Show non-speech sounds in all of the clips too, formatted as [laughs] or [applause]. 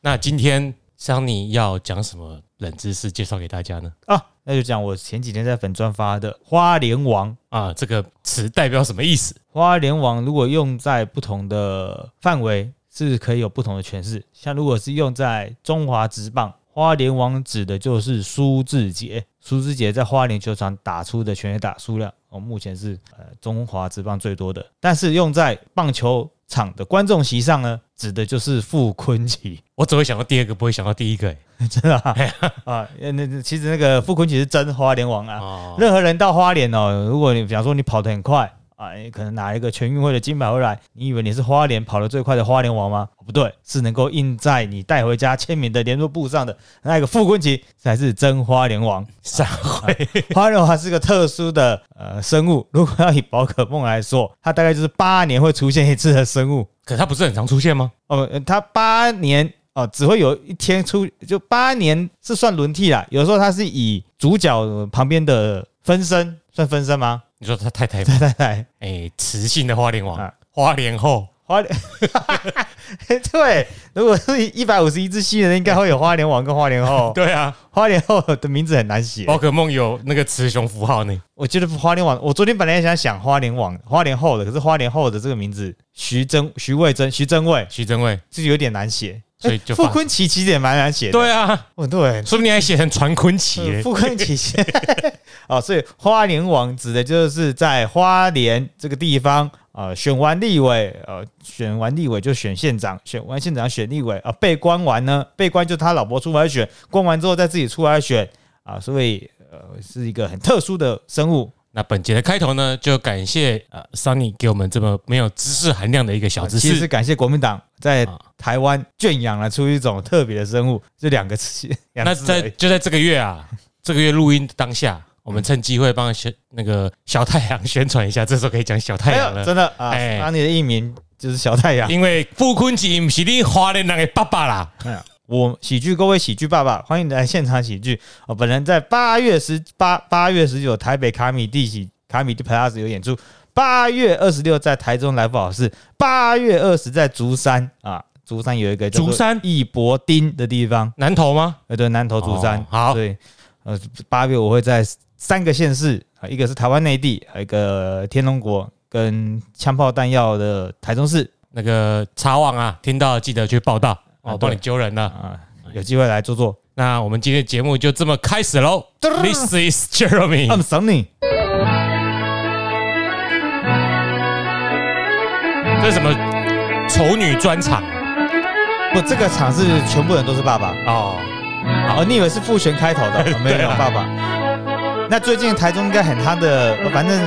那今天桑尼要讲什么冷知识介绍给大家呢？啊，那就讲我前几天在粉专发的花莲王。啊，这个词代表什么意思？花莲王如果用在不同的范围，是可以有不同的诠释。像如果是用在中华职棒，花莲王指的就是苏志杰。苏志杰在花莲球场打出的全垒打数量，哦，目前是呃中华职棒最多的。但是用在棒球场的观众席上呢，指的就是傅坤奇。[laughs] 我只会想到第二个，不会想到第一个。[laughs] 真的啊？[laughs] 啊，那那其实那个傅坤奇是真花莲王啊。哦，任何人到花莲哦，如果你比方说你跑得很快啊，你可能拿一个全运会的金牌回来，你以为你是花莲跑得最快的花莲王吗？不对，是能够印在你带回家签名的联络簿上的那个傅昆奇才是真花莲王。散会 [laughs] 花莲王是个特殊的呃生物，如果要以宝可梦来说，它大概就是八年会出现一次的生物。可它不是很常出现吗？哦，呃它八年哦，只会有一天出，就八年是算轮替啦。有时候它是以主角旁边的分身算分身吗？你说他太太吗？对对对，哎，雌性的花莲王啊，花莲后花莲，[laughs] 对，如果是一百五十一只新人，应该会有花莲王跟花莲后。[laughs] 对啊，花莲后的名字很难写，宝可梦有那个雌雄符号呢。我觉得花莲王，我昨天本来也想想花莲王、花莲后的，可是花莲后的这个名字徐真、徐魏真、徐真卫，徐真卫，这有点难写。哎所以就发傅昆奇其实也蛮难写的。对啊，哦，对，说不定还写成传昆奇嘞。傅昆奇 [laughs] 哦，所以花莲王指的就是在花莲这个地方啊、呃选完立委，呃，选完立委就选县长，选完县长选立委啊、被关完呢，被关就他老婆出来选，关完之后再自己出来选啊、所以呃是一个很特殊的生物。那本节的开头呢，就感谢呃 Sunny 给我们这么没有知识含量的一个小知识啊其实是。感谢国民党在啊台湾圈养了出一种特别的生物，这两个词，[laughs] 两那在字而已就在这个月啊，这个月录音当下，我们趁机会帮小那个小太阳宣传一下，这时候可以讲小太阳了，哎呦真的啊，哎那你的艺名就是小太阳。因为傅坤奇不是你花莲人的爸爸啦。哎呀，我喜剧各位喜剧爸爸，欢迎来现场喜剧。我本人在八月十八、八月十九台北卡米蒂喜卡米蒂 Plus 有演出，八月二十六在台中来福好事，八月二十在竹山啊，竹山有一个叫竹山？义博丁的地方，南投吗？呃，对，南投竹山。哦。好。对，呃，八月我会在三个县市啊，一个是台湾内地，还有一个天龙国跟枪炮弹药的台中市。那个茶网啊，听到记得去报道啊哦，帮你对揪人了。啊，有机会来做做。那我们今天的节目就这么开始喽。This is Jeremy。I'm Sunny。这是什么丑女专场不，这个场是全部人都是爸爸。哦？哦，你以为是父权开头的？哦 [laughs] 没有爸爸。那最近台中应该很他的，呃反正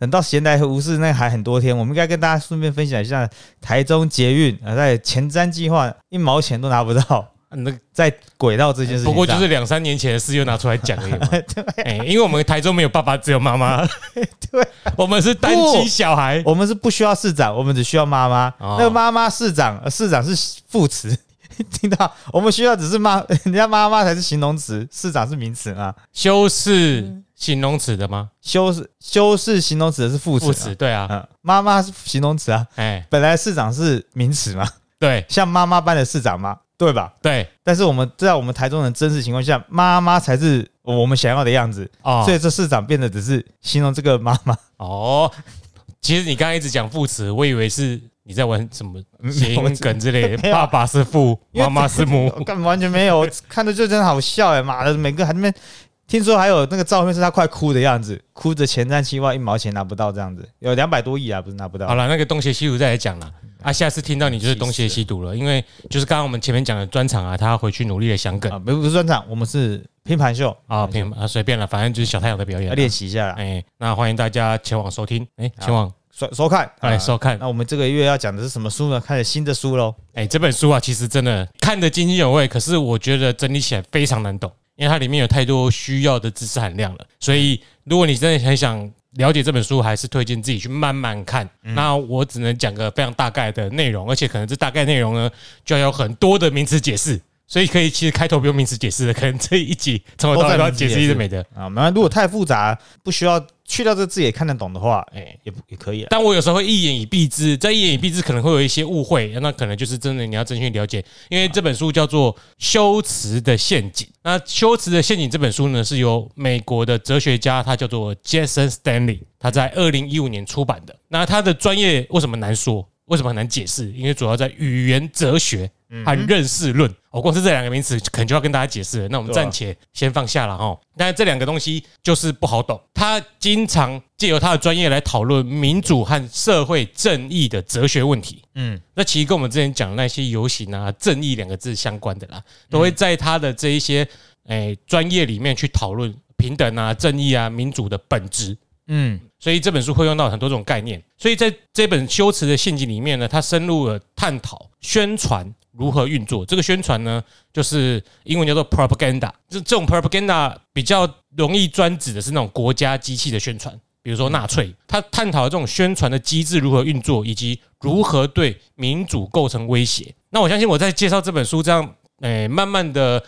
等到闲来和无事那还很多天，我们应该跟大家顺便分享一下台中捷运啊，在前瞻计划一毛钱都拿不到，那在轨道这件事情。不过就是两三年前的事，又拿出来讲而已嘛。[laughs] 哎，因为我们台中没有爸爸，只有妈妈。[laughs] 对，我们是单亲小孩。我们是不需要市长，我们只需要妈妈。哦那个妈妈市长，呃市长是副词。[laughs] 听到？我们需要只是妈，人家妈妈才是形容词，市长是名词啊。修饰形容词的吗？修饰修饰形容词的是副词、啊，副词，对啊。嗯，妈妈是形容词啊，哎，本来市长是名词嘛，对像妈妈般的市长嘛，对吧？对但是我们在我们台中人真实情况下，妈妈才是我们想要的样子，哦所以这市长变得只是形容这个妈妈。哦。其实你刚刚一直讲副词，我以为是你在玩什么嗯谐音梗之类的。爸爸是父，妈妈是母。我 [laughs] 干完全没有，我看着就真的好笑哎，妈的，每个还在那边。听说还有那个照片是他快哭的样子，哭着前瞻期望一毛钱拿不到这样子，有两百多亿啊，不是拿不到好。了，那个东邪西毒再来讲了。啊，下次听到你就是东邪西毒了，因为就是刚刚我们前面讲的专场啊，他要回去努力的想梗啊，不不是专场，我们是拼盘秀啊，拼啊随便了，反正就是小太阳的表演。练习一下啦，哎，那欢迎大家前往收听，哎，前往收收看，哎收看。那我们这个月要讲的是什么书呢？开始新的书喽。哎，这本书啊，其实真的看得津津有味，可是我觉得整理起来非常难懂，因为它里面有太多需要的知识含量了。所以，如果你真的很想了解这本书，还是推荐自己去慢慢看。那我只能讲个非常大概的内容，而且可能这大概内容呢，就要有很多的名词解释。所以可以，其实开头不用名词解释的，可能这一集从头到尾都要解释一直没的。啊，那如果太复杂，不需要去掉这字也看得懂的话，哎，也也可以。但我有时候会一言以蔽之，在一言以蔽之可能会有一些误会，那可能就是真的你要真心了解，因为这本书叫做《修辞的陷阱》。那《修辞的陷阱》这本书呢，是由美国的哲学家，他叫做 Jason Stanley，他在二零一五年出版的。那他的专业为什么难说？为什么很难解释？因为主要在语言哲学。和认识论，我光是这两个名词，可能就要跟大家解释了。那我们暂且先放下了哈。但是这两个东西就是不好懂。他经常借由他的专业来讨论民主和社会正义的哲学问题。嗯，那其实跟我们之前讲那些游行啊、正义两个字相关的啦，都会在他的这一些诶专业里面去讨论平等啊、正义啊、民主的本质。嗯，所以这本书会用到很多种概念。所以在这本修辞的陷阱里面呢，他深入了探讨宣传。如何运作？这个宣传呢，就是英文叫做 propaganda。这这种 propaganda 比较容易专指的是那种国家机器的宣传，比如说纳粹。他探讨这种宣传的机制如何运作，以及如何对民主构成威胁。那我相信我在介绍这本书这样，诶，慢慢的、很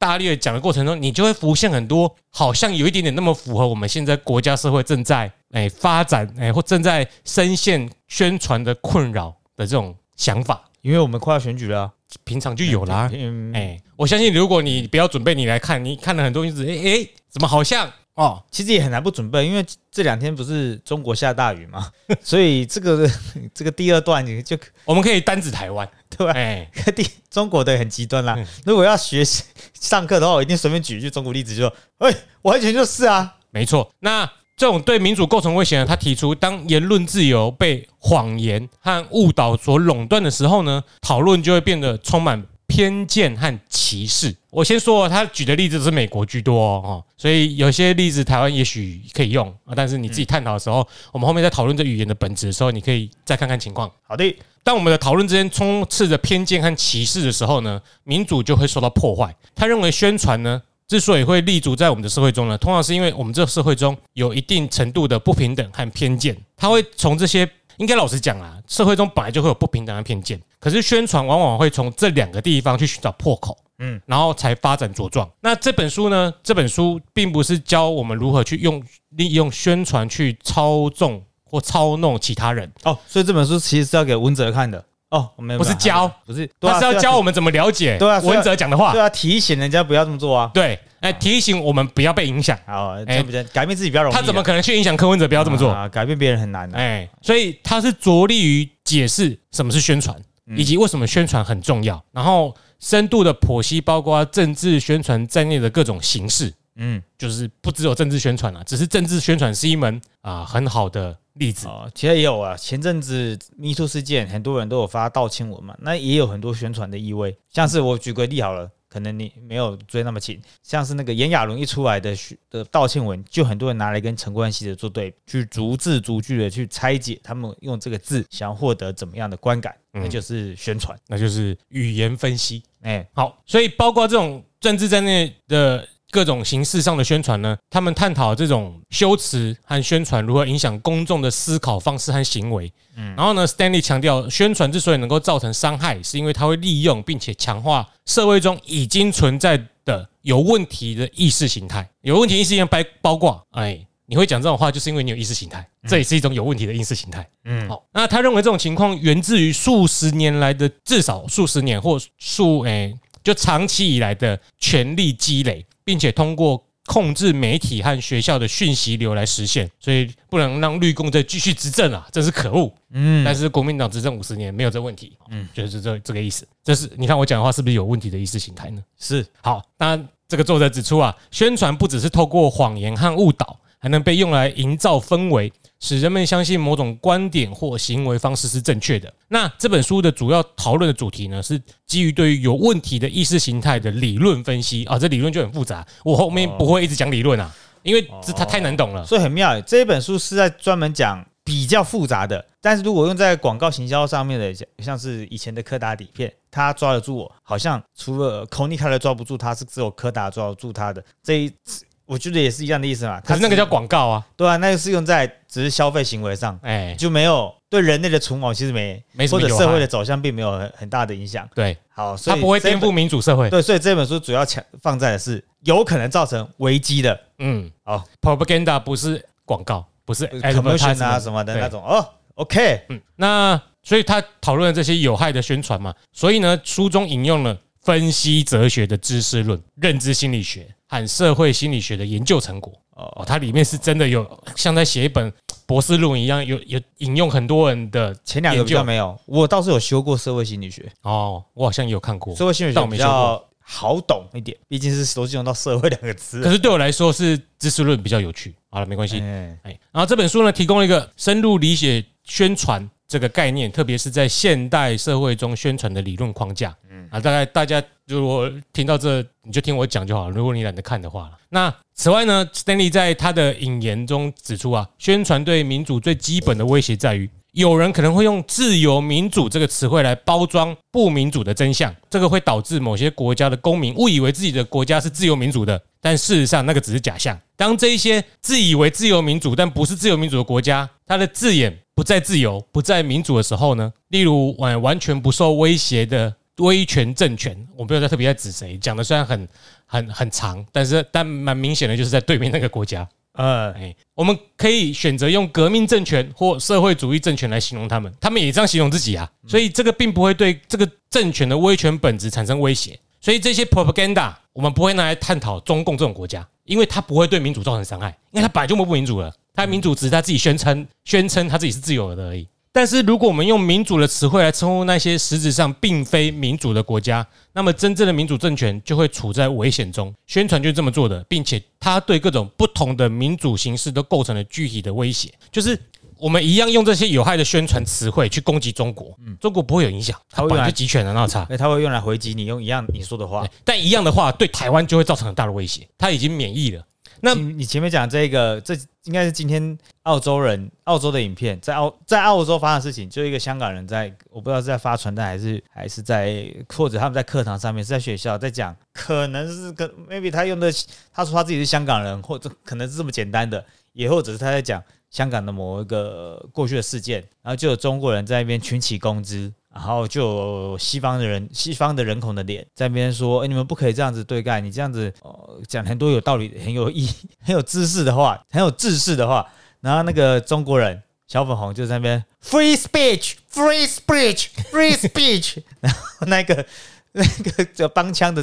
大力的讲的过程中，你就会浮现很多好像有一点点那么符合我们现在国家社会正在诶发展诶或正在深陷宣传的困扰的这种想法。因为我们快要选举了，平常就有啦。哎，我相信如果你不要准备，你来看，你看了很多日子，哎哎，怎么好像哦？其实也很难不准备，因为这两天不是中国下大雨嘛，[laughs] 所以这个这个第二段你就我们可以单指台湾，对吧？哎，第 [laughs] 中国的很极端啦。如果要学习上课的话，我一定随便举一句中国例子，就说，哎，完全就是啊，没错。那。这种对民主构成威胁呢？他提出，当言论自由被谎言和误导所垄断的时候呢，讨论就会变得充满偏见和歧视。我先说，他举的例子是美国居多哦，所以有些例子台湾也许可以用啊。但是你自己探讨的时候，我们后面在讨论这语言的本质的时候，你可以再看看情况。好的，当我们的讨论之间充斥着偏见和歧视的时候呢，民主就会受到破坏。他认为宣传呢。之所以会立足在我们的社会中呢，通常是因为我们这个社会中有一定程度的不平等和偏见。他会从这些，应该老实讲啊，社会中本来就会有不平等和偏见。可是宣传往往会从这两个地方去寻找破口，嗯，然后才发展茁壮。那这本书呢？这本书并不是教我们如何去用利用宣传去操纵或操弄其他人哦。所以这本书其实是要给文哲看的。哦，没有，不是教，不是，他是要教我们怎么了解。对啊，文哲讲的话，对啊，提醒人家不要这么做啊。对，哎，提醒我们不要被影响。好，哎，改变自己比较容易。他怎么可能去影响柯文哲不要这么做啊？改变别人很难的。哎，所以他是着力于解释什么是宣传，以及为什么宣传很重要，然后深度的剖析包括政治宣传在内的各种形式。嗯，就是不只有政治宣传了，只是政治宣传是一门啊很好的。例子哦，其实也有啊。前阵子 Me Too 事件，很多人都有发道歉文嘛，那也有很多宣传的意味。像是我举个例好了，可能你没有追那么紧，像是那个炎亚纶一出来的的道歉文，就很多人拿来跟陈冠希的作对比，去逐字逐句的去拆解他们用这个字想要获得怎么样的观感，那就是宣传，那就是语言分析。哎，好，所以包括这种政治在内的。各种形式上的宣传呢，他们探讨这种修辞和宣传如何影响公众的思考方式和行为。嗯，然后呢，Stanley 强调，宣传之所以能够造成伤害，是因为它会利用并且强化社会中已经存在的有问题的意识形态。有问题意识形态包括，哎，你会讲这种话，就是因为你有意识形态，这也是一种有问题的意识形态。嗯，好，那他认为这种情况源自于数十年来的至少数十年或数哎，就长期以来的权力积累。并且通过控制媒体和学校的讯息流来实现，所以不能让绿共再继续执政啊，真是可恶。嗯，但是国民党执政五十年没有这问题，嗯，就是这这个意思。这是你看我讲的话是不是有问题的意识形态呢？是。好，当然这个作者指出啊，宣传不只是透过谎言和误导，还能被用来营造氛围。使人们相信某种观点或行为方式是正确的。那这本书的主要讨论的主题呢，是基于对于有问题的意识形态的理论分析啊。这理论就很复杂，我后面不会一直讲理论啊，因为这它太难懂了。所以很妙，这一本书是在专门讲比较复杂的。但是如果用在广告行销上面的，像是以前的柯达底片，它抓得住我，好像除了 c o n i c a 抓不住，它是只有柯达抓得住它的这一次。我觉得也是一样的意思嘛，可是那个叫广告啊，对啊，那个是用在只是消费行为上，哎，就没有对人类的存亡其实没没或者社会的走向并没有很很大的影响。对，好，所以它不会颠覆民主社会。对，所以这本书主要强放在的是有可能造成危机的。嗯，好，propaganda 不是广告，不是 commercial 啊什么的对。那种。哦。OK，嗯，那所以他讨论了这些有害的宣传嘛，所以呢，书中引用了分析哲学的知识论、认知心理学和社会心理学的研究成果。哦，它里面是真的有像在写一本博士论文一样，有有引用很多人的前两个没有，我倒是有修过社会心理学，哦，我好像有看过，社会心理学比但我没修好懂一点，毕竟是都是用到社会两个字。可是对我来说是知识论比较有趣。好了，没关系。哎哎，然后这本书呢，提供了一个深入理解宣传这个概念，特别是在现代社会中宣传的理论框架。嗯啊，大概大家如果听到这，你就听我讲就好了。如果你懒得看的话，那此外呢，Stanley 在他的引言中指出啊，宣传对民主最基本的威胁在于。有人可能会用“自由民主”这个词汇来包装不民主的真相，这个会导致某些国家的公民误以为自己的国家是自由民主的，但事实上那个只是假象。当这一些自以为自由民主但不是自由民主的国家，它的字眼不再自由、不再民主的时候呢？例如，完完全不受威胁的威权政权，我没有在特别在指谁，讲的虽然很很很长，但是但蛮明显的就是在对面那个国家。[laughs] 呃，哎，我们可以选择用革命政权或社会主义政权来形容他们，他们也这样形容自己啊，所以这个并不会对这个政权的威权本质产生威胁。所以这些 propaganda 我们不会拿来探讨中共这种国家，因为它不会对民主造成伤害，因为它本来就不民主了，它民主只是他自己宣称宣称他自己是自由的而已。但是如果我们用民主的词汇来称呼那些实质上并非民主的国家，那么真正的民主政权就会处在危险中。宣传就是这么做的，并且它对各种不同的民主形式都构成了具体的威胁。就是我们一样用这些有害的宣传词汇去攻击中国，中国不会有影响，它本来就集权的，那有差。那他会用来回击你，用一样你说的话。但一样的话，对台湾就会造成很大的威胁。它已经免疫了。那你你前面讲这个，这应该是今天澳洲人澳洲的影片，在澳在澳洲发生的事情，就一个香港人在，我不知道是在发传单还是还是在或者他们在课堂上面是在学校在讲，可能是跟 maybe 他用的他说他自己是香港人，或者可能是这么简单的，也或者是他在讲香港的某一个过去的事件，然后就有中国人在那边群起攻之。然后就有西方的人，西方的人孔的脸在那边说：“哎，你们不可以这样子对待，你这样子呃讲很多有道理、很有意、[laughs] 很有知识的话，很有知识的话。”然后那个中国人小粉红就在那边 “free speech, free speech, free speech”，然后那个 [laughs] 那个就帮腔的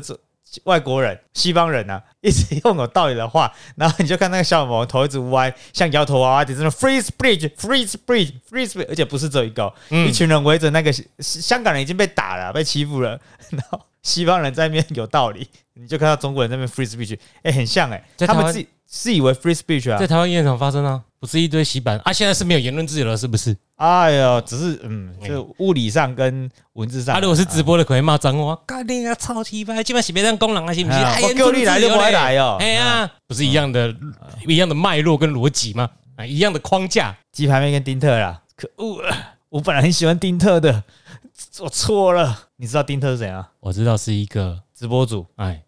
外国人、西方人啊，一直用有道理的话，然后你就看那个小毛头一直歪，像摇头娃娃，就是那 free speech, free speech, free speech，而且不是只有一个，一群人围着那个香港人已经被打了，被欺负了，然后西方人在那边有道理，你就看到中国人在那边 free speech，哎，很像哎，他们自己自以为 free speech 啊，在台湾现场发生啊，不是一堆洗版啊，现在是没有言论自由了，是不是？哎呦，只是嗯，就物理上跟文字上，啊，如果是直播的，可能骂脏话，干你啊，超奇葩，基本上是别让工人啊，行不行？我叫你来就不来哦，哎呀，不是一样的，一样的脉络跟逻辑吗？啊，一样的框架，鸡排妹跟丁特啦，可恶，我本来很喜欢丁特的，我错了。你知道丁特是谁啊？我知道是一个直播主，哎。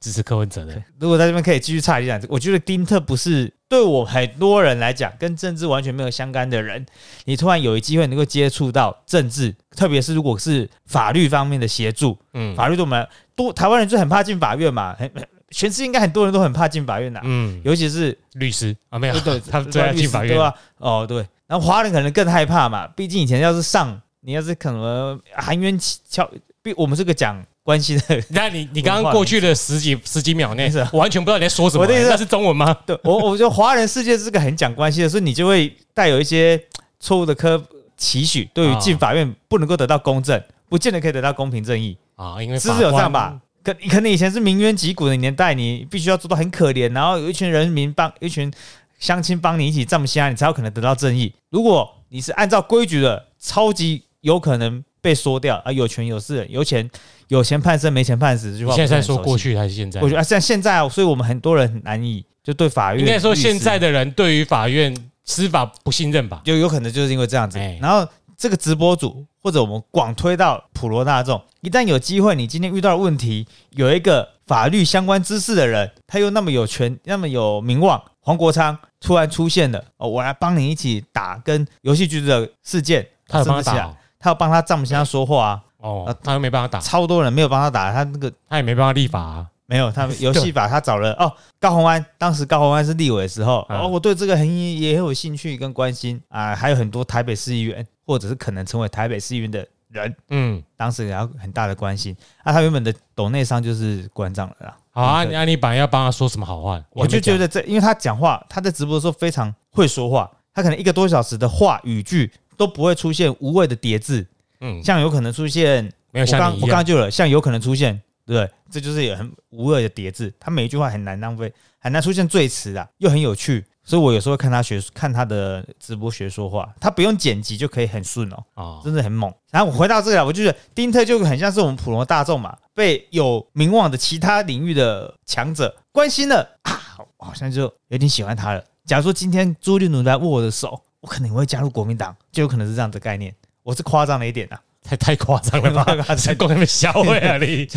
支持柯文哲的，[laughs] 如果在这边可以继续差一点，我觉得丁特不是对我很多人来讲跟政治完全没有相干的人，你突然有一机会能够接触到政治，特别是如果是法律方面的协助，嗯，法律对我们多台湾人就很怕进法院嘛，很全世界应该很多人都很怕进法院呐，嗯，尤其是律师。啊，没有对，[laughs] 他最爱进法院。对吧？哦，对，然后华人可能更害怕嘛，毕竟以前要是上，你要是可能含冤敲，毕我们这个讲。关系的，[laughs] 那你你刚刚过去的十几十几秒内，我完全不知道你在说什么。那是中文吗？对，我我觉得华人世界是个很讲关系的，所以你就会带有一些错误的科期许，对于进法院不能够得到公正，不见得可以得到公平正义啊。因为是不是有这样吧？可可能以前是民冤疾苦的年代，你必须要做到很可怜，然后有一群人民帮一群乡亲帮你一起这么下，你才有可能得到正义。如果你是按照规矩的，超级有可能被说掉啊，有权有势有钱。有钱判生，没钱判死。这句话现在说过去还是现在？我觉得像现在，所以我们很多人很难以就对法院。应该说现在的人对于法院司法不信任吧？就有可能就是因为这样子。然后这个直播主或者我们广推到普罗大众，一旦有机会，你今天遇到的问题，有一个法律相关知识的人，他又那么有权，那么有名望，黄国昌突然出现了，哦，我来帮你一起打跟游戏局的事件，他帮他打，他要帮他丈母娘说话啊。哦，他又没办法打，超多人没有帮他打，他那个他也没办法立法，啊没有，他 [laughs] 游戏法他找了哦，高虹安，当时高虹安是立委的时候，嗯哦，我对这个很也很有兴趣跟关心啊，还有很多台北市议员或者是可能成为台北市议员的人，嗯，当时也要很大的关心。啊，他原本的董内商就是馆长了啦。好啊，那你啊你本来要帮他说什么好话，我就觉得得这，因为他讲话，他在直播的时候非常会说话，他可能一个多小时的话语句都不会出现无谓的叠字，嗯，像有可能出现没有我刚像你一，我刚刚就有了，像有可能出现，对不对？这就是有很无谓的叠字，他每一句话很难浪费，很难出现赘词啊，又很有趣，所以我有时候会看他学看他的直播学说话，他不用剪辑就可以很顺哦，哦，真的很猛。然后我回到这个啊，我就觉得丁特就很像是我们普罗大众嘛，被有名望的其他领域的强者关心了啊，我好像就有点喜欢他了。假如说今天朱立伦来握我的手，我可能也会加入国民党，就有可能是这样的概念。我是夸张了一点啊，太太夸张了吧太夸？张才讲那么小会啊你，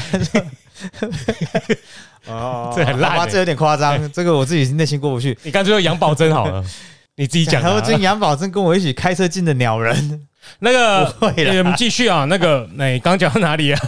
[laughs] 哦 [laughs] 这很烂欸好吧这有点夸张，这个我自己内心过不去。你干脆用杨宝珍好了，[laughs] 你自己讲然后啊。今杨宝珍跟我一起开车进的鸟人，那个，我们继续啊。那个，那刚讲到哪里啊？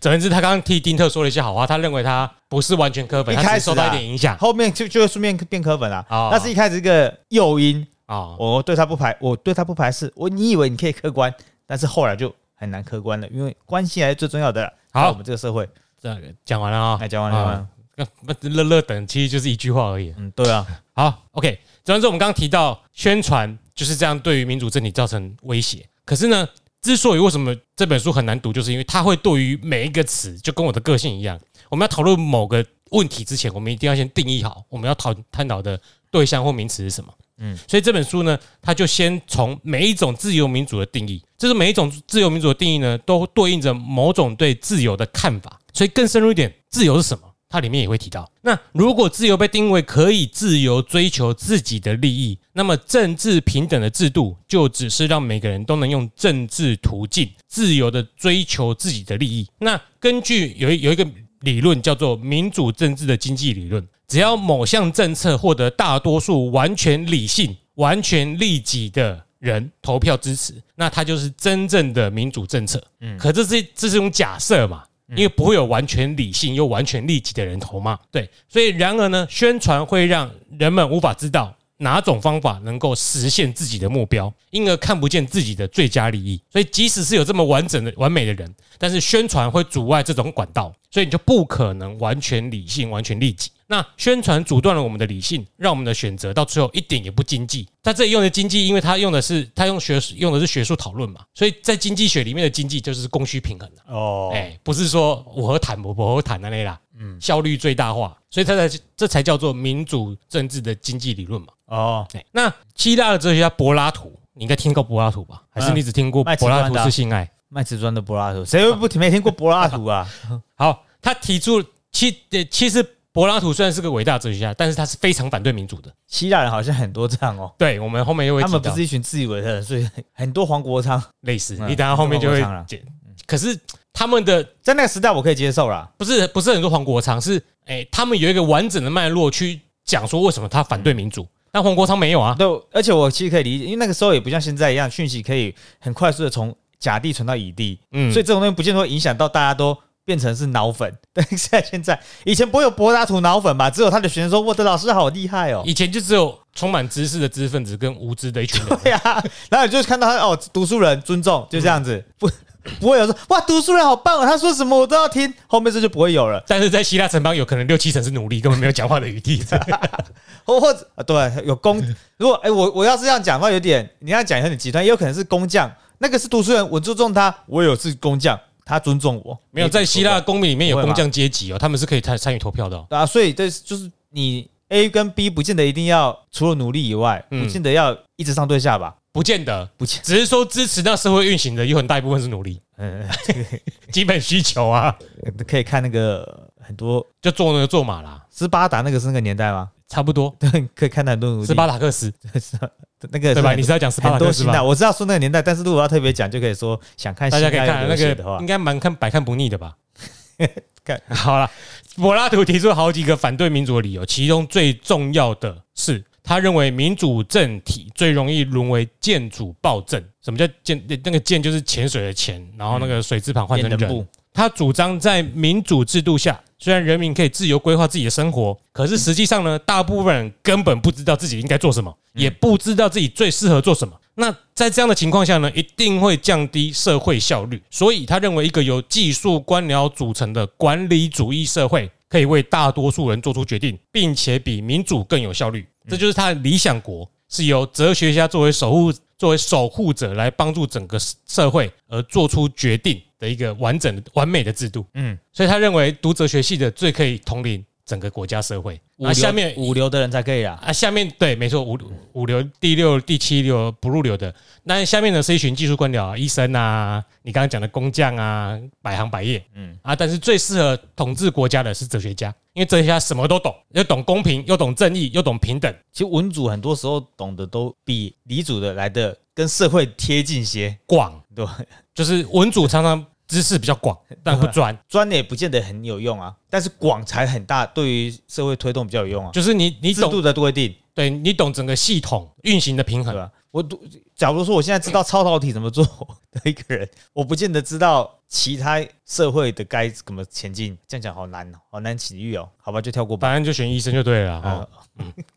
总而言之，他刚刚替丁特说了一些好话，他认为他不是完全科粉，一开始受到啊一点影响后面就就会顺便变科粉啦。哦那是一开始一个诱因，啊。我对他不排，我对他不排斥。我你以为你可以客观，但是后来就很难客观了，因为关系还是最重要的。好我们这个社会，这个讲完了啊哎，，讲完了。那那乐乐等其实就是一句话而已。嗯，对啊，好，OK。总而言之，我们刚刚提到宣传就是这样，对于民主政体造成威胁。可是呢，之所以为什么这本书很难读，就是因为它会对于每一个词，就跟我的个性一样，我们要讨论某个问题之前，我们一定要先定义好我们要讨探讨的对象或名词是什么。嗯，所以这本书呢，它就先从每一种自由民主的定义，就是每一种自由民主的定义呢，都对应着某种对自由的看法。所以更深入一点，自由是什么？它里面也会提到。那如果自由被定位可以自由追求自己的利益，那么政治平等的制度就只是让每个人都能用政治途径自由的追求自己的利益。那根据有一有一个理论叫做民主政治的经济理论，只要某项政策获得大多数完全理性、完全利己的人投票支持，那它就是真正的民主政策。嗯，可这是这是一种假设嘛？因为不会有完全理性又完全利己的人投嘛，对，所以然而呢，宣传会让人们无法知道哪种方法能够实现自己的目标，因而看不见自己的最佳利益。所以即使是有这么完整的完美的人，但是宣传会阻碍这种管道，所以你就不可能完全理性、完全利己。那宣传阻断了我们的理性，让我们的选择到最后一点也不经济。他这里用的经济，因为他用的是他用学用的是学术讨论嘛，所以在经济学里面的经济就是供需平衡的。哦，哎、不是说我和坦我不和谈的那啦，嗯，效率最大化，所以它才这才叫做民主政治的经济理论嘛。哦，哎，那希腊的哲学家柏拉图，你应该听过柏拉图吧？还是你只听过柏拉图是性爱？卖瓷砖的柏拉图，谁会不没听过柏拉图啊？[laughs] 好，他提出其呃其实柏拉图虽然是个伟大哲学家，但是他是非常反对民主的。希腊人好像很多这样哦，对，我们后面又会他们不是一群自以为的人，所以很多黄国昌类似，嗯你等下后面就会黄国昌啦解。可是他们的在那个时代我可以接受啦。不是不是很多黄国昌，是哎、他们有一个完整的脉络去讲说为什么他反对民主，但黄国昌没有啊。对，而且我其实可以理解，因为那个时候也不像现在一样，讯息可以很快速的从甲地传到乙地，嗯，所以这种东西不见得会影响到大家都变成是脑粉。[laughs] 但是现在现在以前不会有柏拉图脑粉吧？只有他的学生说我的老师好厉害哦。以前就只有充满知识的知识分子跟无知的一群人。[laughs] 对呀、然后你就看到他哦，读书人尊重，就这样子，不不会有说哇，读书人好棒哦，他说什么我都要听，后面这就不会有了。但是在希腊城邦，有可能六七成是奴隶，根本没有讲话的余地。或 [laughs] 或者啊，对，有工。如果哎、我我要是这样讲的话，有点你要讲有点极端，也有可能是工匠，那个是读书人，我注重他，我有是工匠，他尊重我。没有在希腊公民里面有工匠阶级哦，他们是可以参参与投票的、哦。啊，所以这就是你 A 跟 B 不见得一定要除了努力以外，嗯不见得要一直上对下吧？不见得，不见，只是说支持那社会运行的有很大一部分是努力，[laughs] 嗯，[laughs] 基本需求啊，[laughs] 可以看那个很多就做那个做马啦，斯巴达那个是那个年代吗？差不多。对，可以看到很多努力斯巴达克斯那个对吧？你是要讲斯巴很多心态，达克斯吧？我知道说那个年代，但是如果要特别讲，就可以说想看大家可以看那流血的话个，应，该蛮看百看不腻的吧？[laughs] [laughs] 看好了，柏拉图提出了好几个反对民主的理由，其中最重要的是，他认为民主政体最容易沦为建主暴政。什么叫建？那个建就是潜水的潜，然后那个水字旁换成人变人部。他主张在民主制度下，虽然人民可以自由规划自己的生活，可是实际上呢，大部分人根本不知道自己应该做什么，也不知道自己最适合做什么。那在这样的情况下呢，一定会降低社会效率。所以他认为，一个由技术官僚组成的管理主义社会，可以为大多数人做出决定，并且比民主更有效率。这就是他的理想国，是由哲学家作为守护、作为守护者来帮助整个社会而做出决定的一个完整、完美的制度。嗯，所以他认为读哲学系的最可以统领整个国家社会。五流那下面五流的人才可以啊。啊，下面对，没错，五五流、第六、第七流不入流的。那下面呢是一群技术官僚啊，医生啊，你刚刚讲的工匠啊，百行百业，嗯嗯啊，但是最适合统治国家的是哲学家，因为哲学家什么都懂，又懂公平，又懂正义，又懂平等。其实文主很多时候懂得都比理主的来的跟社会贴近些，广对？就是文主常常知识比较广，[laughs] 但不专。[laughs] 专的也不见得很有用啊，但是广才很大，对于社会推动比较有用啊。就是你你懂，制度的规定，对你懂整个系统运行的平衡。对吧？我读假如说我现在知道超导体怎么做的一个人，[laughs] 我不见得知道其他社会的该怎么前进。这样讲好难哦，好难起喻哦。好吧，就跳过吧。反正就选医生就对了哈。啊，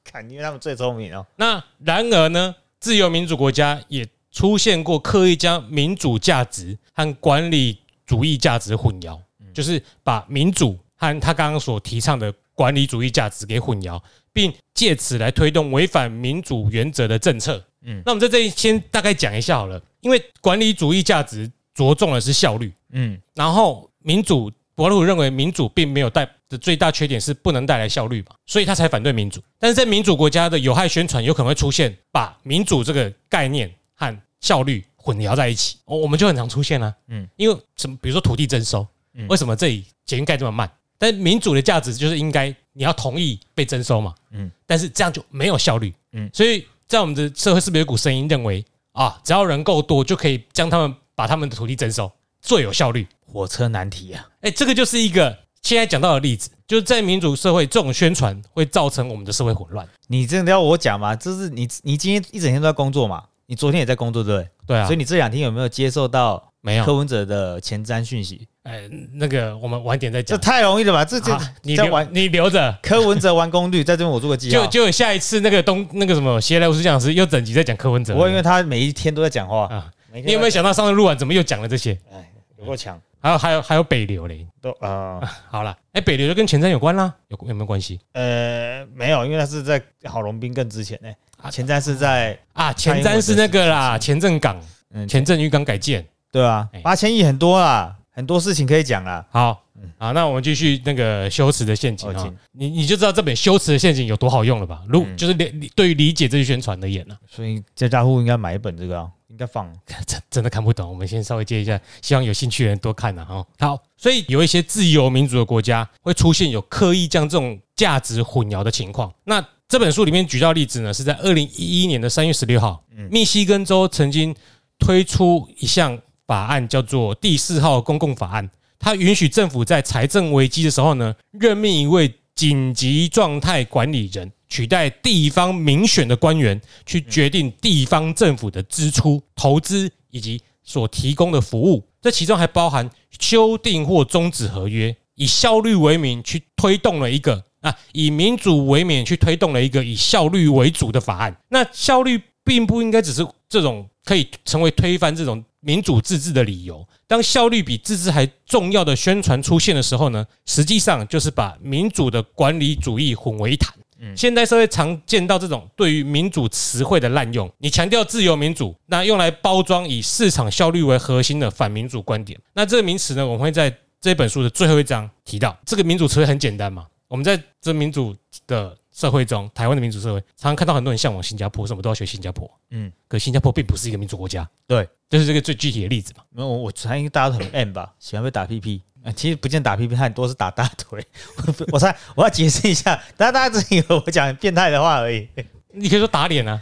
看，因为他们最聪明哦。那然而呢，自由民主国家也出现过刻意将民主价值和管理主义价值混淆，就是把民主和他刚刚所提倡的管理主义价值给混淆，并借此来推动违反民主原则的政策。嗯嗯，那我们在这里先大概讲一下好了，因为管理主义价值着重的是效率，嗯然后民主博鲁认为民主并没有带的最大缺点是不能带来效率嘛，所以他才反对民主。但是在民主国家的有害宣传有可能会出现把民主这个概念和效率混淆在一起，哦我们就很常出现啊，嗯嗯，因为什么，比如说土地征收嗯，为什么这里捷运盖这么慢？但民主的价值就是应该你要同意被征收嘛，嗯嗯，但是这样就没有效率，嗯嗯，所以在我们的社会是不是有一股声音认为啊，只要人够多就可以将他们把他们的土地征收，最有效率？火车难题啊。哎，这个就是一个现在讲到的例子，就是在民主社会，这种宣传会造成我们的社会混乱。你真的要我讲吗？就是你你今天一整天都在工作嘛？你昨天也在工作对不对？对啊，所以你这两天有没有接受到没有柯，文哲的前瞻讯息？哎，那个我们晚点再讲这。太容易了吧？这这啊你留玩你留着，[laughs] 柯文哲完工率，在这边我做个记号。就就有下一次那个东那个什么邪来无事讲师又整集在讲柯文哲。不会，因为他每一天都在讲话。啊，你有没有想到上次录完怎么又讲了这些？哎，有够强，还有还有还有北流嘞。都呃 [laughs] 好了，哎，北流就跟前瞻有关啦，有有没有关系呃没有，因为它是在郝龙斌更之前呢。啊前瞻是在啊？前瞻是那个啦，前镇港嗯前镇渔港改建。对啊哎，八千亿很多啦，很多事情可以讲啦。好，啊，那我们继续那个修辞的陷阱啊你你就知道这本修辞的陷阱有多好用了吧？如嗯就是理理对于理解这些宣传而言呢，所以家家户户应该买一本这个啊，应该放。[laughs] 真真的看不懂。我们先稍微接一下，希望有兴趣的人多看呐哈。好，所以有一些自由民主的国家会出现有刻意将这种价值混淆的情况。那这本书里面举到例子呢，是在二零一一年的三月十六号，密西根州曾经推出一项法案，叫做第四号公共法案。它允许政府在财政危机的时候呢，任命一位紧急状态管理人，取代地方民选的官员，去决定地方政府的支出、投资以及所提供的服务。这其中还包含修订或终止合约，以效率为名去推动了一个啊，以民主为名去推动了一个以效率为主的法案。那效率并不应该只是这种可以成为推翻这种民主自治的理由。当效率比自治还重要的宣传出现的时候呢，实际上就是把民主的管理主义混为一谈。现代社会常见到这种对于民主词汇的滥用，你强调自由民主，那用来包装以市场效率为核心的反民主观点。那这个名词呢，我们会在这本书的最后一章提到。这个民主词汇很简单嘛，我们在这民主的社会中，台湾的民主社会，常常看到很多人向往新加坡，什么都要学新加坡。嗯嗯，可新加坡并不是一个民主国家，对，就是这个最具体的例子嘛。没有，我我猜大家都很 M 吧，喜欢被打屁屁。呃其实不见打屁屁，他很多是打大腿。[laughs] 我我猜我要解释一下，大家大家只以为我讲变态的话而已。你可以说打脸啊，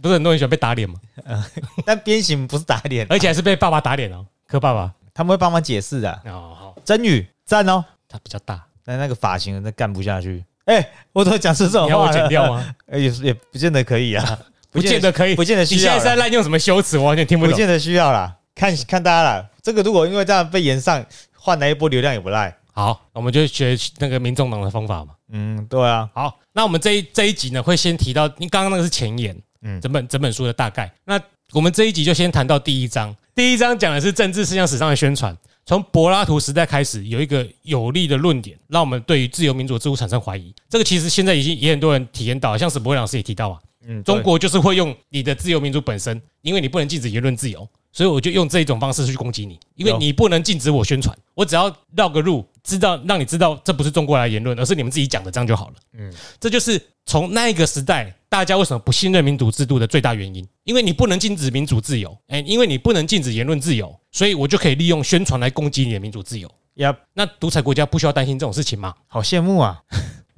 不是很多人喜欢被打脸吗？[laughs] 但鞭刑不是打脸，而且还是被爸爸打脸哦，柯爸爸。他们会帮忙解释的。哦，好，真宇赞哦，他比较大，但那个发型真的干不下去。哎、我怎么讲出这种你要我？剪掉吗？呃也是也不见得可以啊，[laughs] 不见得可以。不见得需要你现在是在，滥用什么修辞？我完全听不懂。不见得需要啦。看看大家啦，这个如果因为这样被延上，换来一波流量也不赖。好，我们就学那个民众党的方法嘛。嗯，对啊，好，那我们这一这一集呢，会先提到，你刚刚那个是前言，嗯，嗯整本整本书的大概。那我们这一集就先谈到第一章，第一章讲的是政治思想史上的宣传。从柏拉图时代开始，有一个有力的论点，让我们对于自由民主制度产生怀疑。这个其实现在已经也很多人体验到，像史博伟老师也提到啊，嗯，中国就是会用你的自由民主本身，因为你不能禁止言论自由，所以我就用这一种方式去攻击你，因为你不能禁止我宣传，我只要绕个路，知道让你知道这不是中国来的言论，而是你们自己讲的，这样就好了。嗯，这就是从那一个时代大家为什么不信任民主制度的最大原因，因为你不能禁止民主自由，哎，因为你不能禁止言论自由，所以我就可以利用宣传来攻击你的民主自由。呀，那独裁国家不需要担心这种事情吗？好羡慕啊，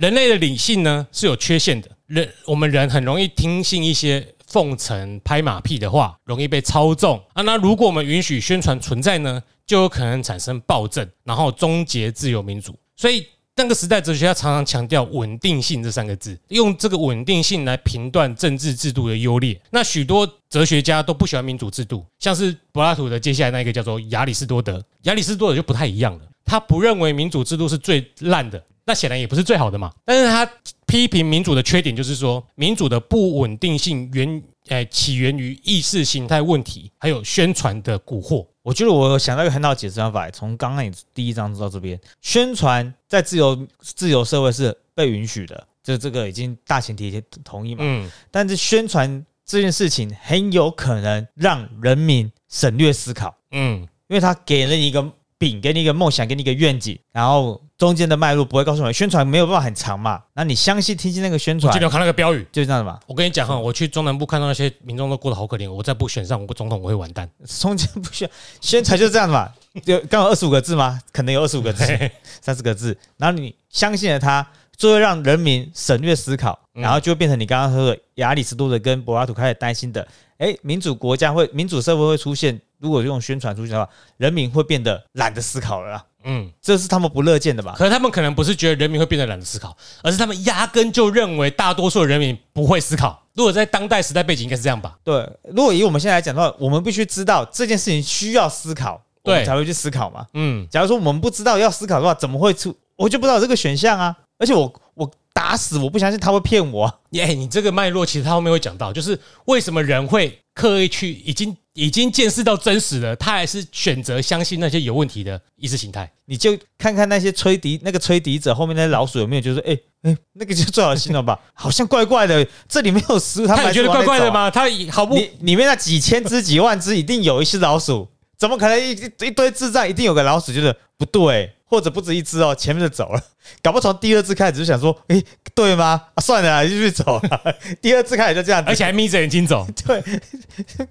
人类的理性呢是有缺陷的，人我们人很容易听信一些奉承、拍马屁的话，容易被操纵啊。那如果我们允许宣传存在呢，就有可能产生暴政，然后终结自由民主。所以那个时代哲学家常常强调稳定性这三个字，用这个稳定性来评断政治制度的优劣。那许多哲学家都不喜欢民主制度，像是柏拉图的接下来那个叫做亚里士多德，亚里士多德就不太一样了，他不认为民主制度是最烂的。那显然也不是最好的嘛，但是他批评民主的缺点就是说，民主的不稳定性源，诶、起源于意识形态问题，还有宣传的蛊惑。我觉得我想到一个很好的解释方法，从刚刚你第一章到这边，宣传在自由自由社会是被允许的，这这个已经大前提同意嘛。嗯，但是宣传这件事情很有可能让人民省略思考，嗯，因为他给了你一个饼，给你一个梦想，给你一个愿景，然后中间的脉络不会告诉你，宣传没有办法很长嘛，那你相信听信那个宣传我记得，有看那个标语，就这样的嘛。我跟你讲哈，我去中南部看到那些民众都过得好可怜，我再不选上我总统，我会完蛋。中间不需要宣传，就是这样的嘛。有刚好二十五个字吗？可能有二十五个字。[laughs] 三十个字，然后你相信了他，就会让人民省略思考，嗯然后就会变成你刚刚说的亚里士多德跟柏拉图开始担心的，哎，民主国家会、民主社会会出现，如果用宣传出去的话，人民会变得懒得思考了啦，嗯，这是他们不乐见的吧？可是他们可能不是觉得人民会变得懒得思考，而是他们压根就认为大多数人民不会思考。如果在当代时代背景，应该是这样吧？对，如果以我们现在来讲的话，我们必须知道这件事情需要思考，我们对才会去思考嘛。嗯，假如说我们不知道要思考的话，怎么会出？我就不知道有这个选项啊！而且我我打死我不相信他会骗我啊、耶、你这个脉络其实他后面会讲到，就是为什么人会刻意去已经已经见识到真实了，他还是选择相信那些有问题的意识形态。你就看看那些吹笛那个吹笛者后面那些老鼠有没有，就是哎哎、[laughs] 那个就最好信了吧？好像怪怪的，这里没有食物，他们觉得怪？怪的吗？他好不里面那几千只几万只一定有一只老鼠，怎么可能一一一堆智障一定有个老鼠？就是不对，或者不止一只哦，前面就走了，[laughs] 搞不好从第二次开始就想说，哎、对吗？啊，算了啦，[laughs] 继续走了。[laughs] 第二次开始就这样，而且还眯着眼睛走。对，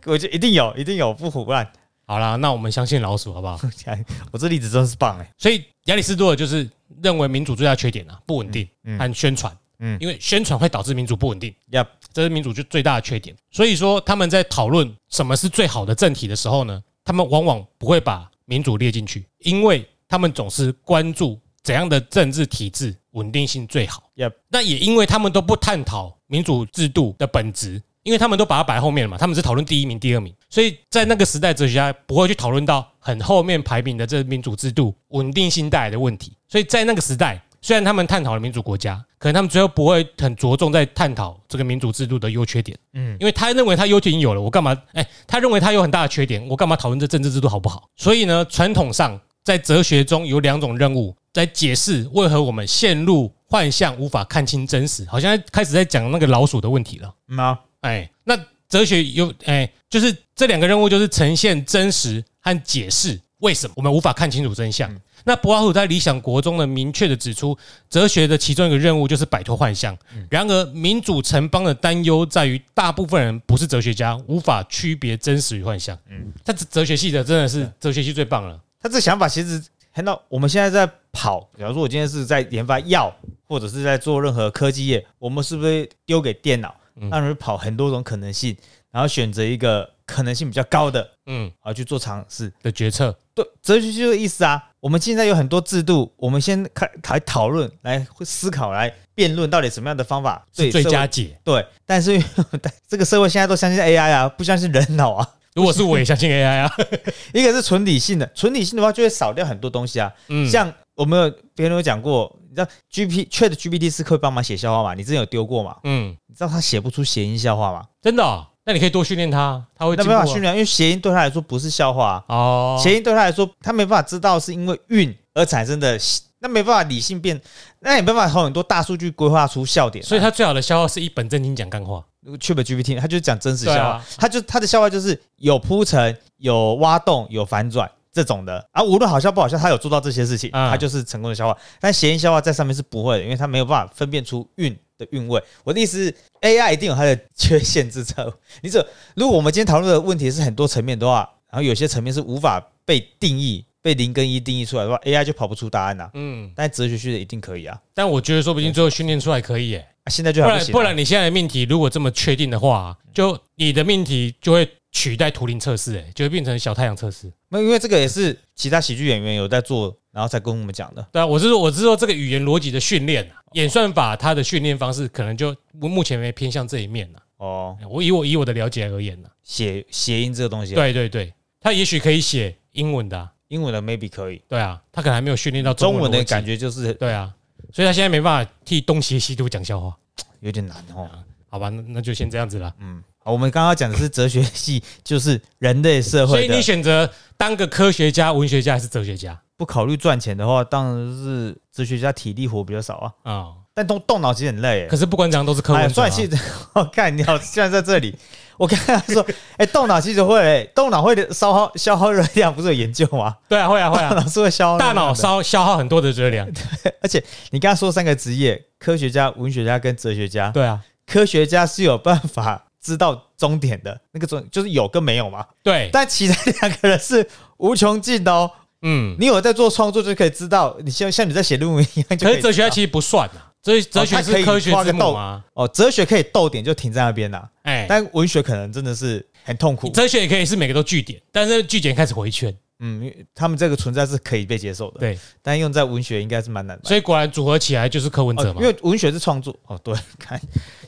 我觉得一定有，一定有不胡乱。好啦，那我们相信老鼠好不好？我这例子真是棒哎，所以亚里士多德就是认为民主最大缺点啊，不稳定嗯和宣传。嗯因为宣传会导致民主不稳定，呀，这是民主就最大的缺点。所以说他们在讨论什么是最好的政体的时候呢，他们往往不会把民主列进去，因为他们总是关注怎样的政治体制稳定性最好。Yep 那也因为他们都不探讨民主制度的本质，因为他们都把它摆在后面了嘛，他们是讨论第一名、第二名，所以在那个时代，哲学家不会去讨论到很后面排名的这民主制度稳定性带来的问题。所以在那个时代，虽然他们探讨了民主国家，可能他们最后不会很着重在探讨这个民主制度的优缺点，嗯，因为他认为他优点已经有了，我干嘛？哎，他认为他有很大的缺点，我干嘛讨论这政治制度好不好？所以呢，传统上在哲学中有两种任务，在解释为何我们陷入幻象，无法看清真实，好像开始在讲那个老鼠的问题了。嗯啊，哎，那哲学有哎，就是这两个任务，就是呈现真实和解释为什么我们无法看清楚真相。那柏拉图在《理想国》中呢，明确的指出，哲学的其中一个任务就是摆脱幻象。然而，民主城邦的担忧在于，大部分人不是哲学家，无法区别真实与幻象。嗯，他哲学系的真的是哲学系最棒了。他这想法其实很到我们现在在跑，假如说我今天是在研发药，或者是在做任何科技业，我们是不是丢给电脑，让人跑很多种可能性，然后选择一个可能性比较高的，嗯然后去做尝试？的决策，对，哲学就是意思啊。我们现在有很多制度，我们先开来讨论、来思考、来辩论，到底什么样的方法是最对社会佳解。对。但是 [laughs] 这个社会现在都相信 AI 啊，不相信人脑啊。如果是我也相信 AI 啊，[laughs] 一个是纯理性的，纯理性的话就会少掉很多东西啊。嗯，像我们有别人有讲过，你知道 G P Chat G P T 是可以帮忙写笑话嘛？你之前有丢过嘛？嗯，你知道他写不出谐音笑话吗？真的哦、那你可以多训练他，他会没办法训练，因为谐音对他来说不是笑话啊、哦。谐音对他来说，他没办法知道是因为韵而产生的，那没办法理性变，那也没办法从很多大数据规划出笑点啊、所以他最好的笑话是一本正经讲干话。Chat GPT 他就是讲真实笑话，对啊。他就他的笑话就是有铺陈、有挖洞、有反转这种的。啊，无论好笑不好笑，他有做到这些事情，嗯。他就是成功的笑话。但谐音笑话在上面是不会的，因为他没有办法分辨出韵的韵味。我的意思是，AI 一定有它的缺陷之处。你这如果我们今天讨论的问题是很多层面的话，然后有些层面是无法被定义、被零跟一定义出来的话，AI 就跑不出答案呐、嗯，但哲学系的一定可以啊，但我觉得说不定最后训练出来可以耶，啊现在就不然不然你现在的命题如果这么确定的话，就你的命题就会取代图灵测试，哎，就会变成小太阳测试。那因为这个也是其他喜剧演员有在做，然后才跟我们讲的。对啊，我是说我是说这个语言逻辑的训练啊，演算法它的训练方式可能就目前没偏向这一面呢。哦，我以我以我的了解而言呢，写谐音这个东西、，对对对，它也许可以写英文的啊，英文的 maybe 可以，对啊，他可能还没有训练到文中文的感，觉就是对啊，所以他现在没办法替东邪西毒讲笑话，有点难哦。好吧，那那就先这样子了。嗯，好，我们刚刚讲的是哲学系，[laughs] 就是人类社会所以你。选择当个科学家、文学家还是哲学家不考虑赚钱的话，当然是哲学家体力活比较少啊，啊？但动动脑其实很累可。是不管怎样都是科哎呀，文者啊算其实我看你好，现在在这里，我刚才说，[laughs] 哎，动脑其实会，动脑会的消耗消耗热量，不是有研究吗？对啊，会啊会大啊，脑是会消耗热大脑消消耗很多的热量。[laughs] 而且你刚刚说三个职业：科学家、文学家跟哲学家。对啊，科学家是有办法知道终点的，那个终就是有跟没有嘛。对，但其他两个人是无穷尽的哦。嗯，你有在做创作就可以知道，你像像你在写论文一样就可以。可是哲学家其实不算啊，哲哲学是科学画个逗之母啊。哦，哲学可以逗点就停在那边啦，哎，但文学可能真的是很痛苦。哲学也可以是每个都据点，但是据点开始回圈。嗯，因为他们这个存在是可以被接受的，对，但用在文学应该是蛮难的。所以果然组合起来就是柯文哲哦，嘛因。为文学是创作哦，对，[laughs] 看，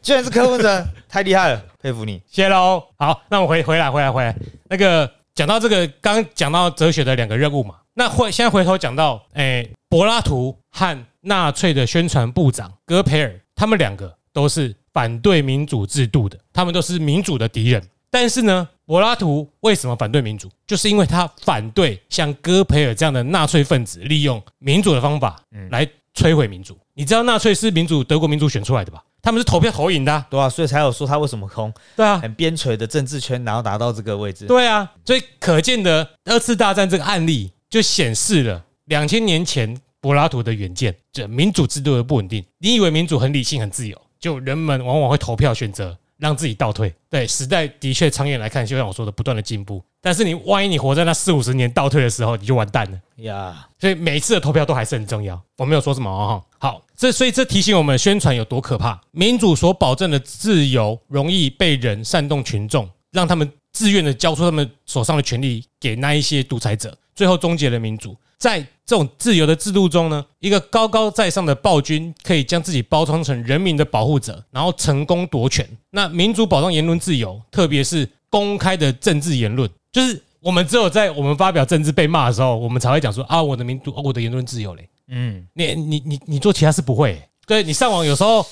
居然是柯文哲，太厉害了，佩服你。谢喽。好，那我回回来回来回来，那个讲到这个，刚刚讲到哲学的两个任务嘛，那回现在回头讲到，哎，柏拉图和纳粹的宣传部长戈培尔，他们两个都是反对民主制度的，他们都是民主的敌人。但是呢，柏拉图为什么反对民主？就是因为他反对像戈培尔这样的纳粹分子利用民主的方法来摧毁民主。你知道纳粹是民主德国民主选出来的吧？他们是投票投赢的啊、对啊，所以才有说他为什么空对啊，很边陲的政治圈，然后达到这个位置。对啊，所以可见的二次大战这个案例就显示了两千年前柏拉图的远见，这民主制度的不稳定。你以为民主很理性、很自由，就人们往往会投票选择让自己倒退。对，时代的确长远来看，就像我说的，不断的进步。但是你万一你活在那四五十年倒退的时候，你就完蛋了。呀，所以每一次的投票都还是很重要。我没有说什么哦，好，这所以这提醒我们宣传有多可怕。民主所保证的自由，容易被人煽动群众，让他们自愿的交出他们手上的权利给那一些独裁者，最后终结了民主。在这种自由的制度中呢，一个高高在上的暴君可以将自己包装成人民的保护者，然后成功夺权。那民主保障言论自由，特别是公开的政治言论，就是我们只有在我们发表政治被骂的时候，我们才会讲说啊，我的民主，哦我的言论自由嘞。嗯，你你你你做其他事不会欸、对你上网有时候